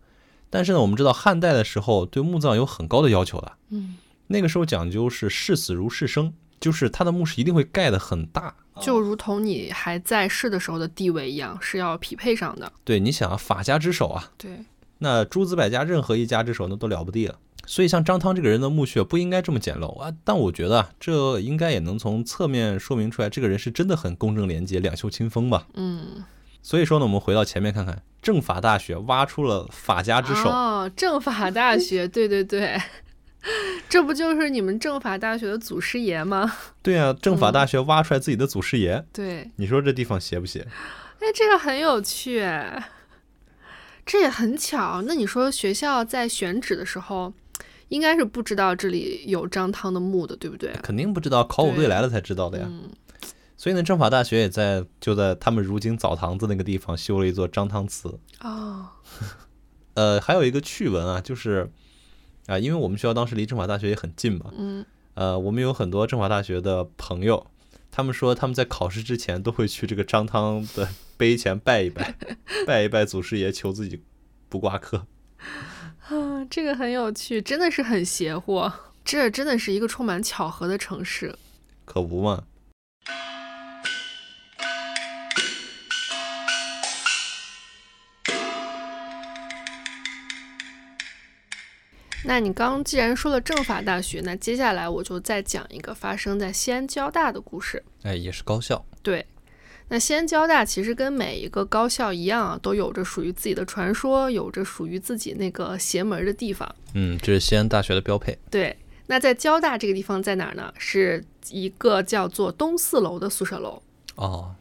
但是呢，我们知道汉代的时候对墓葬有很高的要求的。嗯，那个时候讲究是视死如视生，就是他的墓室一定会盖得很大。就如同你还在世的时候的地位一样，是要匹配上的。对，你想啊，法家之首啊，对，那诸子百家任何一家之首那都了不地了。所以像张汤这个人的墓穴不应该这么简陋啊，但我觉得啊，这应该也能从侧面说明出来，这个人是真的很公正廉洁、两袖清风吧。嗯，所以说呢，我们回到前面看看，政法大学挖出了法家之手。哦，政法大学，对对对，<laughs> 这不就是你们政法大学的祖师爷吗？对啊，政法大学挖出来自己的祖师爷，对，你说这地方邪不邪？哎，这个很有趣，这也很巧。那你说学校在选址的时候，应该是不知道这里有张汤的墓的，对不对？肯定不知道，考古队来了才知道的呀。嗯，所以呢，政法大学也在就在他们如今澡堂子那个地方修了一座张汤祠。哦，<laughs> 呃，还有一个趣闻啊，就是啊、因为我们学校当时离政法大学也很近嘛，嗯，呃，我们有很多政法大学的朋友，他们说他们在考试之前都会去这个张汤的碑前拜一拜，拜一拜祖师爷，求自己不挂科。<laughs> 啊，这个很有趣，真的是很邪乎。这真的是一个充满巧合的城市。可不嘛。那你刚既然说了政法大学，那接下来我就再讲一个发生在西安交大的故事。哎，也是高校。对，那西安交大其实跟每一个高校一样啊，都有着属于自己的传说，有着属于自己那个邪门儿的地方。嗯，这是西安大学的标配。对，那在交大这个地方在哪儿呢？是一个叫做东四楼的宿舍楼。哦，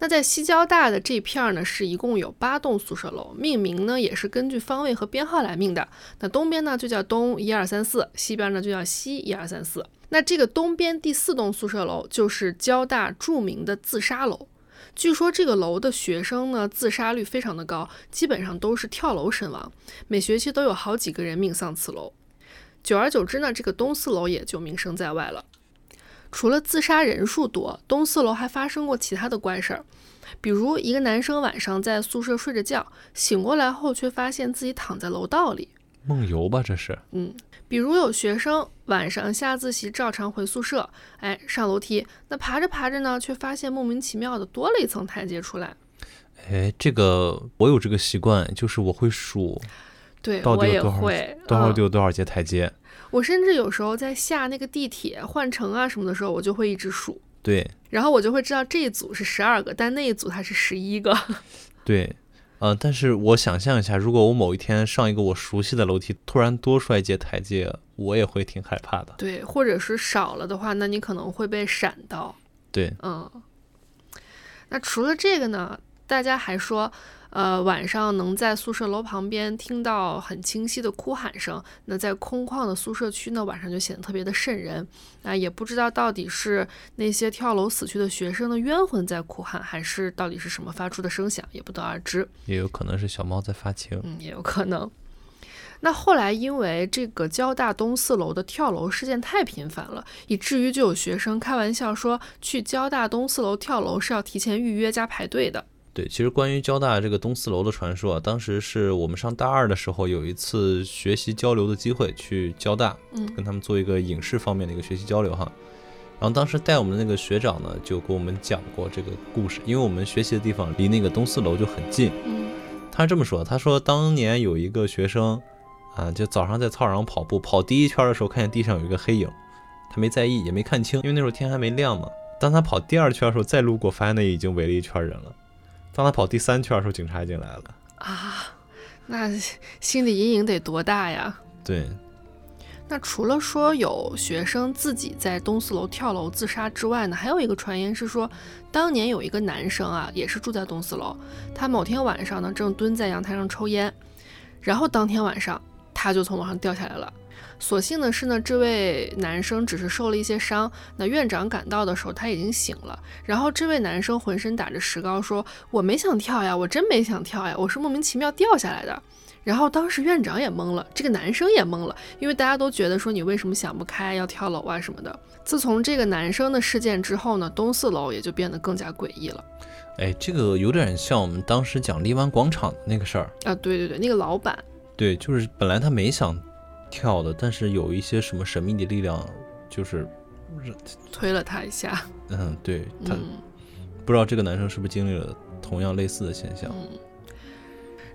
那在西交大的这片儿呢，是一共有八栋宿舍楼，命名呢也是根据方位和编号来命的。那东边呢就叫东一二三四，西边呢就叫西一二三四。那这个东边第四栋宿舍楼就是交大著名的自杀楼。据说这个楼的学生呢，自杀率非常的高，基本上都是跳楼身亡，每学期都有好几个人命丧此楼。久而久之呢，这个东四楼也就名声在外了。除了自杀人数多，东四楼还发生过其他的怪事儿，比如一个男生晚上在宿舍睡着觉，醒过来后却发现自己躺在楼道里。梦游吧，这是。嗯，比如有学生晚上下自习照常回宿舍，哎，上楼梯，那爬着爬着呢，却发现莫名其妙的多了一层台阶出来。哎，这个我有这个习惯，就是我会数对到底有多少会，多少嗯有多少节台阶。我甚至有时候在下那个地铁换乘啊什么的时候，我就会一直数，对然后我就会知道这一组是十二个，但那一组它是十一个。<laughs> 对，呃，但是我想象一下，如果我某一天上一个我熟悉的楼梯，突然多出来一节台阶，我也会挺害怕的。对，或者是少了的话，那你可能会被闪到。对，嗯，那除了这个呢，大家还说，呃，晚上能在宿舍楼旁边听到很清晰的哭喊声。那在空旷的宿舍区呢，晚上就显得特别的瘆人。那也不知道到底是那些跳楼死去的学生的冤魂在哭喊，还是到底是什么发出的声响，也不得而知。也有可能是小猫在发情。嗯，也有可能。那后来因为这个交大东四楼的跳楼事件太频繁了，以至于就有学生开玩笑说，去交大东四楼跳楼是要提前预约加排队的。对，其实关于交大这个东四楼的传说啊，当时是我们上大二的时候有一次学习交流的机会，去交大，嗯跟他们做一个影视方面的一个学习交流哈。然后当时带我们的那个学长呢，就给我们讲过这个故事，因为我们学习的地方离那个东四楼就很近。嗯他是这么说，他说当年有一个学生，啊，就早上在操场上跑步，跑第一圈的时候看见地上有一个黑影，他没在意，也没看清，因为那时候天还没亮嘛。当他跑第二圈的时候再路过，发现那已经围了一圈人了。当他跑第三圈的时候，警察已经来了。啊，那心理阴影得多大呀？对，那除了说有学生自己在东四楼跳楼自杀之外呢，还有一个传言是说，当年有一个男生啊，也是住在东四楼，他某天晚上呢正蹲在阳台上抽烟，然后当天晚上他就从楼上掉下来了。所幸的是呢，这位男生只是受了一些伤。那院长赶到的时候，他已经醒了。然后这位男生浑身打着石膏，说：“我没想跳呀，我真没想跳呀，我是莫名其妙掉下来的。”然后当时院长也懵了，这个男生也懵了，因为大家都觉得说你为什么想不开要跳楼啊什么的。自从这个男生的事件之后呢，东四楼也就变得更加诡异了哎，这个有点像我们当时讲荔湾广场的那个事儿。啊！对对对，那个老板，对，就是本来他没想跳的，但是有一些什么神秘的力量，就是，推了他一下，嗯，对他、嗯不知道这个男生是不是经历了同样类似的现象。嗯。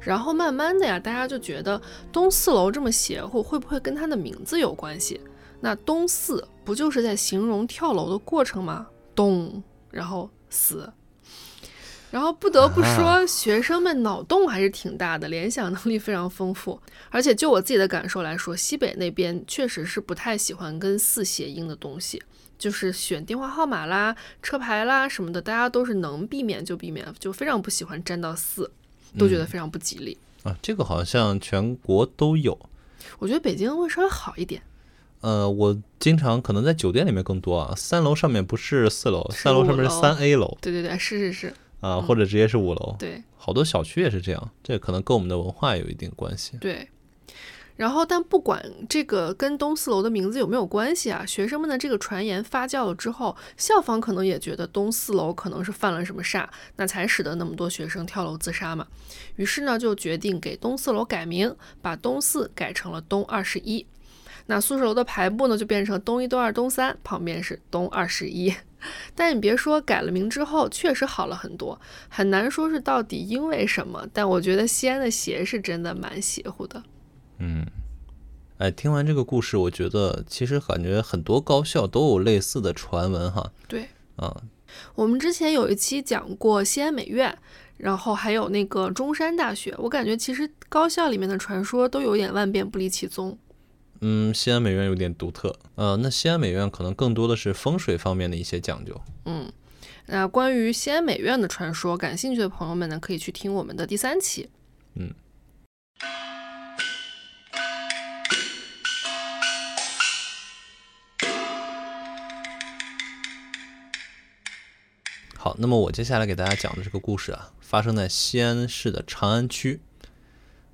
然后慢慢的呀，大家就觉得东四楼这么邪乎，会不会跟他的名字有关系？那东四不就是在形容跳楼的过程吗？咚，然后死。然后不得不啊说，学生们脑洞还是挺大的，联想能力非常丰富。而且就我自己的感受来说，西北那边确实是不太喜欢跟四谐音的东西，就是选电话号码啦、车牌啦什么的，大家都是能避免就避免，就非常不喜欢沾到四，都觉得非常不吉利。啊，这个好像全国都有。我觉得北京会稍微好一点，呃，我经常可能在酒店里面更多啊，三楼上面不是四楼，是三楼上面是三 A 楼对对对，是是是，啊，或者直接是五楼。对好多小区也是这样，这可能跟我们的文化有一定关系。对。然后，但不管这个跟东四楼的名字有没有关系啊，学生们的这个传言发酵了之后，校方可能也觉得东四楼可能是犯了什么煞，那才使得那么多学生跳楼自杀嘛。于是呢，就决定给东四楼改名，把东四改成了东二十一。那宿舍楼的排布呢，就变成东一、东二、东三，旁边是东二十一。<laughs> 但你别说，改了名之后确实好了很多，很难说是到底因为什么。但我觉得西安的邪是真的蛮邪乎的。嗯，哎，听完这个故事，我觉得其实感觉很多高校都有类似的传闻哈。对，啊，我们之前有一期讲过西安美院，然后还有那个中山大学，我感觉其实高校里面的传说都有点万变不离其宗。嗯，西安美院有点独特。呃，那西安美院可能更多的是风水方面的一些讲究。嗯，那关于西安美院的传说，感兴趣的朋友们呢，可以去听我们的第三期。嗯。好，那么我接下来给大家讲的这个故事啊，发生在西安市的长安区。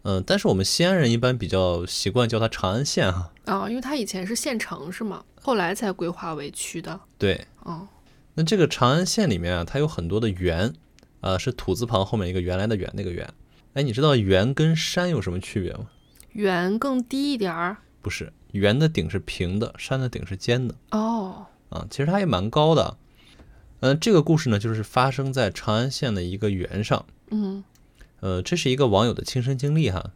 嗯、但是我们西安人一般比较习惯叫它长安县哈。啊、因为它以前是县城是吗？后来才规划为区的。对，哦，那这个长安县里面啊，它有很多的园，啊、是土字旁后面一个原来的原那个原。哎，你知道园跟山有什么区别吗？园更低一点儿。不是，园的顶是平的，山的顶是尖的哦，啊。其实它也蛮高的。嗯、这个故事呢，就是发生在长安县的一个园上。嗯呃，这是一个网友的亲身经历哈，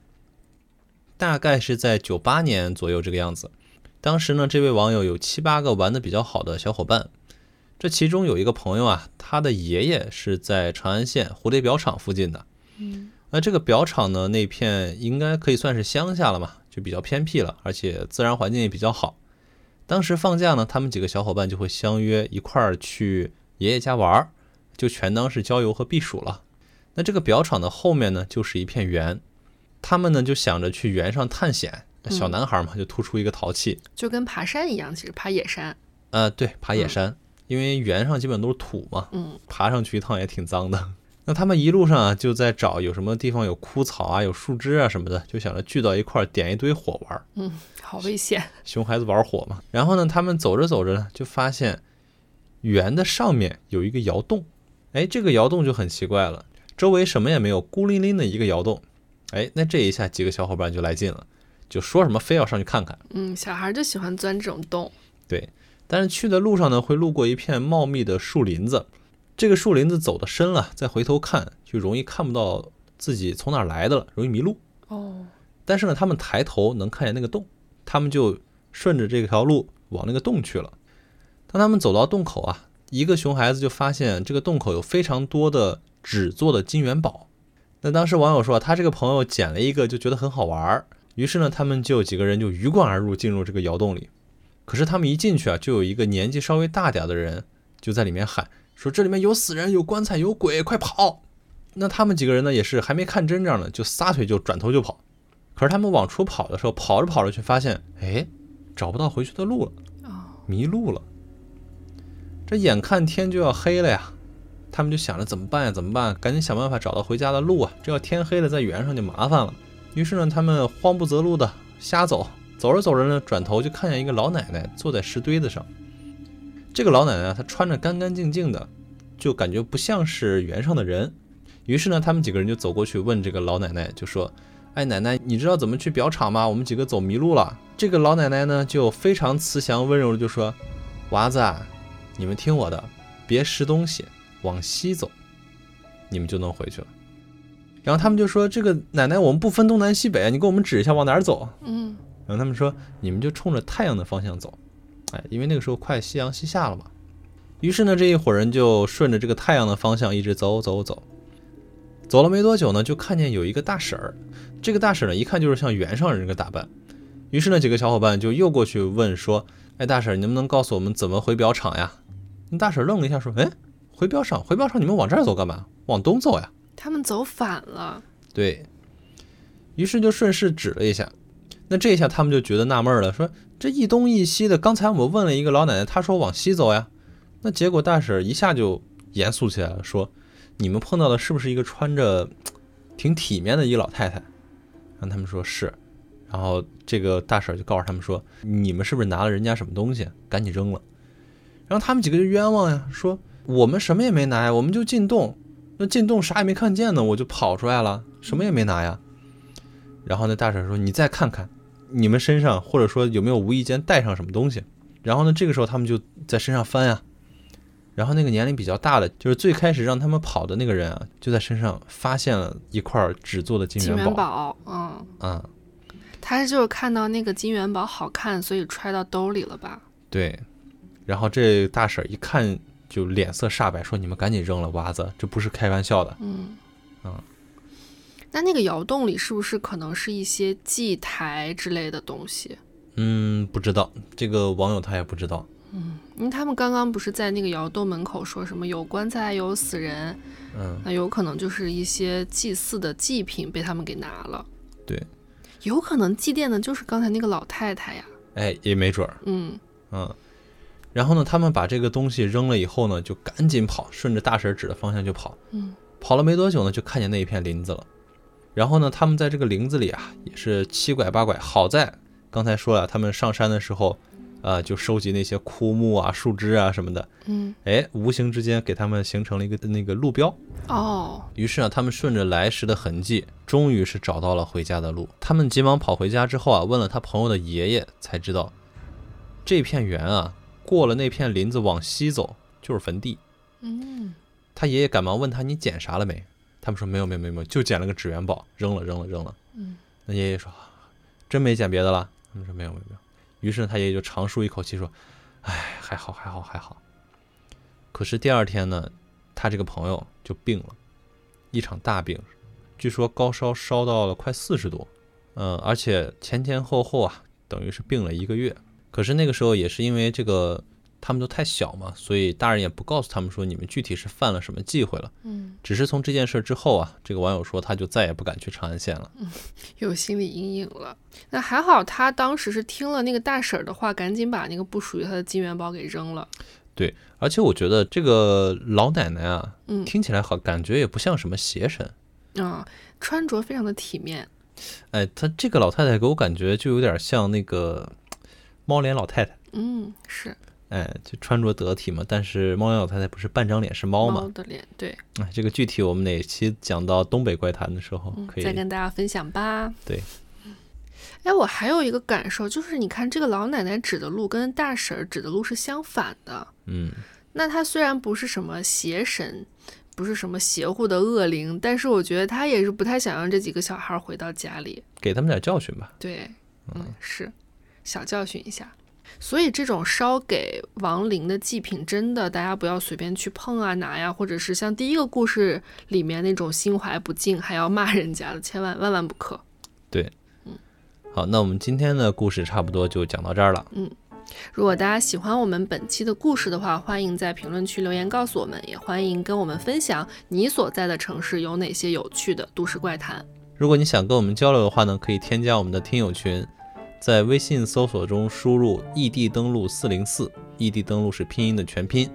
大概是在九八年左右这个样子。当时呢，这位网友有七八个玩的比较好的小伙伴，这其中有一个朋友啊，他的爷爷是在长安县蝴蝶表厂附近的。嗯那这个表厂呢，那片应该可以算是乡下了嘛，就比较偏僻了，而且自然环境也比较好。当时放假呢，他们几个小伙伴就会相约一块儿去爷爷家玩儿，就全当是郊游和避暑了。那这个表厂的后面呢，就是一片园，他们呢就想着去园上探险。小男孩嘛，就突出一个淘气，就跟爬山一样，其实爬野山。呃，对，爬野山，因为原上基本都是土嘛，嗯爬上去一趟也挺脏的。那他们一路上啊，就在找有什么地方有枯草啊、有树枝啊什么的，就想着聚到一块儿点一堆火玩儿。嗯，好危险。熊孩子玩火嘛。然后呢，他们走着走着呢，就发现园的上面有一个窑洞。哎，这个窑洞就很奇怪了，周围什么也没有，孤零零的一个窑洞。哎，那这一下几个小伙伴就来劲了，就说什么非要上去看看。嗯，小孩就喜欢钻这种洞。对，但是去的路上呢，会路过一片茂密的树林子。这个树林子走的深了，再回头看就容易看不到自己从哪儿来的了，容易迷路。哦，但是呢，他们抬头能看见那个洞，他们就顺着这条路往那个洞去了。当他们走到洞口啊，一个熊孩子就发现这个洞口有非常多的纸做的金元宝。那当时网友说，他这个朋友捡了一个，就觉得很好玩儿，于是呢，他们就几个人就鱼贯而入，进入这个窑洞里。可是他们一进去啊，就有一个年纪稍微大点的人就在里面喊说：“这里面有死人，有棺材，有鬼，快跑！”那他们几个人呢，也是还没看真章呢，就撒腿就转头就跑。可是他们往出跑的时候，跑着跑着却发现，哎，找不到回去的路了，迷路了。这眼看天就要黑了呀，他们就想着怎么办呀？怎么办？赶紧想办法找到回家的路啊！这要天黑了，在原上就麻烦了。于是呢，他们慌不择路的瞎走，走着走着呢，转头就看见一个老奶奶坐在石堆子上。这个老奶奶啊，她穿着干干净净的，就感觉不像是原上的人。于是呢，他们几个人就走过去问这个老奶奶，就说：“哎，奶奶，你知道怎么去表厂吗？我们几个走迷路了。”这个老奶奶呢，就非常慈祥温柔的就说：“娃子啊，你们听我的，别拾东西，往西走，你们就能回去了。”然后他们就说：“这个奶奶，我们不分东南西北，你给我们指一下往哪儿走。”嗯然后他们说：“你们就冲着太阳的方向走，哎，因为那个时候快夕阳西下了嘛。”于是呢，这一伙人就顺着这个太阳的方向一直走走走，走了没多久呢，就看见有一个大婶儿。这个大婶呢，一看就是像原上人这个打扮。于是呢，几个小伙伴就又过去问说：“哎，大婶儿，你能不能告诉我们怎么回表厂呀？”那大婶儿愣了一下，说：“哎，回标上，回标上，你们往这儿走干嘛？往东走呀。”他们走反了。对于是就顺势指了一下。那这一下他们就觉得纳闷了，说：“这一东一西的，刚才我们问了一个老奶奶，她说往西走呀。那结果大婶儿一下就严肃起来了，说：‘你们碰到的是不是一个穿着挺体面的一个老太太？’让他们说是。然后这个大婶儿就告诉他们说：‘你们是不是拿了人家什么东西？赶紧扔了。’然后他们几个就冤枉呀，说：‘我们什么也没拿呀，我们就进洞。那进洞啥也没看见呢，我就跑出来了，什么也没拿呀。’然后那大婶儿说：‘你再看看。’你们身上或者说有没有无意间带上什么东西？然后呢，这个时候他们就在身上翻呀，然后那个年龄比较大的，就是最开始让他们跑的那个人啊，就在身上发现了一块纸做的金金元元宝。嗯，嗯，啊、他就是看到那个金元宝好看，所以揣到兜里了吧？对。然后这大婶儿一看就脸色煞白，说：“你们赶紧扔了，娃子，这不是开玩笑的。嗯，嗯那那个窑洞里是不是可能是一些祭台之类的东西？”嗯，不知道这个网友他也不知道。嗯因为他们刚刚不是在那个窑洞门口说什么有棺材有死人，嗯，那有可能就是一些祭祀的祭品被他们给拿了。对，有可能祭奠的就是刚才那个老太太呀。哎，也没准儿。嗯，嗯，然后呢，他们把这个东西扔了以后呢，就赶紧跑，顺着大婶指的方向就跑。嗯，跑了没多久呢，就看见那一片林子了。然后呢，他们在这个林子里啊，也是七拐八拐。好在刚才说了，他们上山的时候，呃，就收集那些枯木啊、树枝啊什么的。嗯，哎，无形之间给他们形成了一个那个路标。哦，于是啊，他们顺着来时的痕迹，终于是找到了回家的路。他们急忙跑回家之后啊，问了他朋友的爷爷，才知道这片园啊，过了那片林子往西走就是坟地。嗯，他爷爷赶忙问他：“你捡啥了没？”他们说：“没有，没有，没有，没有，就捡了个纸元宝，扔了，扔了，扔了。”嗯，那爷爷说：“真没捡别的了？”他们说：“没有，没有，没有。”于是他爷爷就长舒一口气说：“哎，还好，还好，还好。”可是第二天呢，他这个朋友就病了，一场大病，据说高烧烧到了快四十度，嗯，而且前前后后啊，等于是病了一个月。可是那个时候也是因为这个他们都太小嘛，所以大人也不告诉他们说你们具体是犯了什么忌讳了。嗯，只是从这件事之后啊，这个网友说他就再也不敢去长安县了。嗯有心理阴影了。那还好，他当时是听了那个大婶儿的话，赶紧把那个不属于他的金元宝给扔了。对而且我觉得这个老奶奶啊，嗯听起来好，感觉也不像什么邪神。啊、穿着非常的体面。哎，她这个老太太给我感觉就有点像那个猫脸老太太。嗯，是哎，就穿着得体嘛，但是猫脸老太太不是半张脸是猫嘛？的脸，对，哎，这个具体我们哪期讲到东北怪谈的时候嗯可以。再跟大家分享吧。对。哎，我还有一个感受，就是你看这个老奶奶指的路跟大婶儿指的路是相反的。嗯，那她虽然不是什么邪神，不是什么邪乎的恶灵，但是我觉得她也是不太想让这几个小孩儿回到家里。给他们点教训吧。对，嗯，是小教训一下。所以这种烧给亡灵的祭品，真的大家不要随便去碰啊、拿呀，或者是像第一个故事里面那种心怀不敬还要骂人家的，千万万万不可。对，嗯好，那我们今天的故事差不多就讲到这儿了。嗯如果大家喜欢我们本期的故事的话，欢迎在评论区留言告诉我们，也欢迎跟我们分享你所在的城市有哪些有趣的都市怪谈。如果你想跟我们交流的话呢，可以添加我们的听友群，在微信搜索中输入“异地登录四零四”，异地登录是拼音的全拼，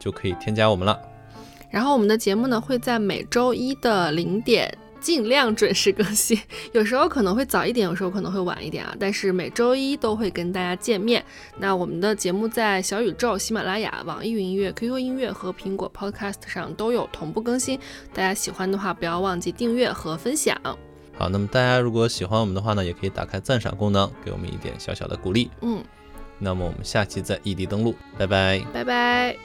就可以添加我们了。然后我们的节目呢会在每周一的零点尽量准时更新，有时候可能会早一点，有时候可能会晚一点啊，但是每周一都会跟大家见面。那我们的节目在小宇宙、喜马拉雅、网易云音乐、QQ 音乐和苹果 Podcast 上都有同步更新，大家喜欢的话不要忘记订阅和分享。好，那么大家如果喜欢我们的话呢，也可以打开赞赏功能，给我们一点小小的鼓励。嗯，那么我们下期再异地登录，拜拜。拜拜。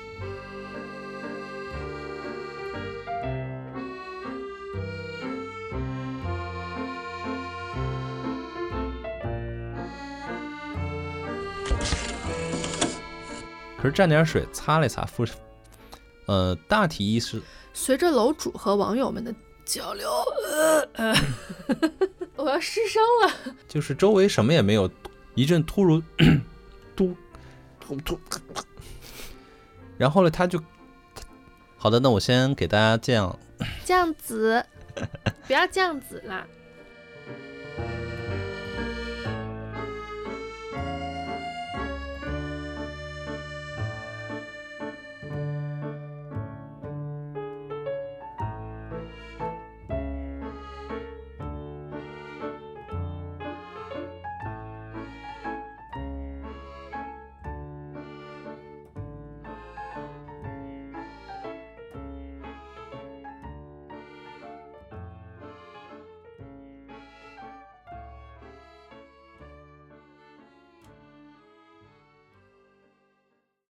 可是蘸点水擦了一擦，复呃，大体意思随着楼主和网友们的交流，呃，呃我要失声了。就是周围什么也没有，一阵突如 <clears throat> 突突突，然后呢，他就好的，那我先给大家这样，这样子，不要这样子啦。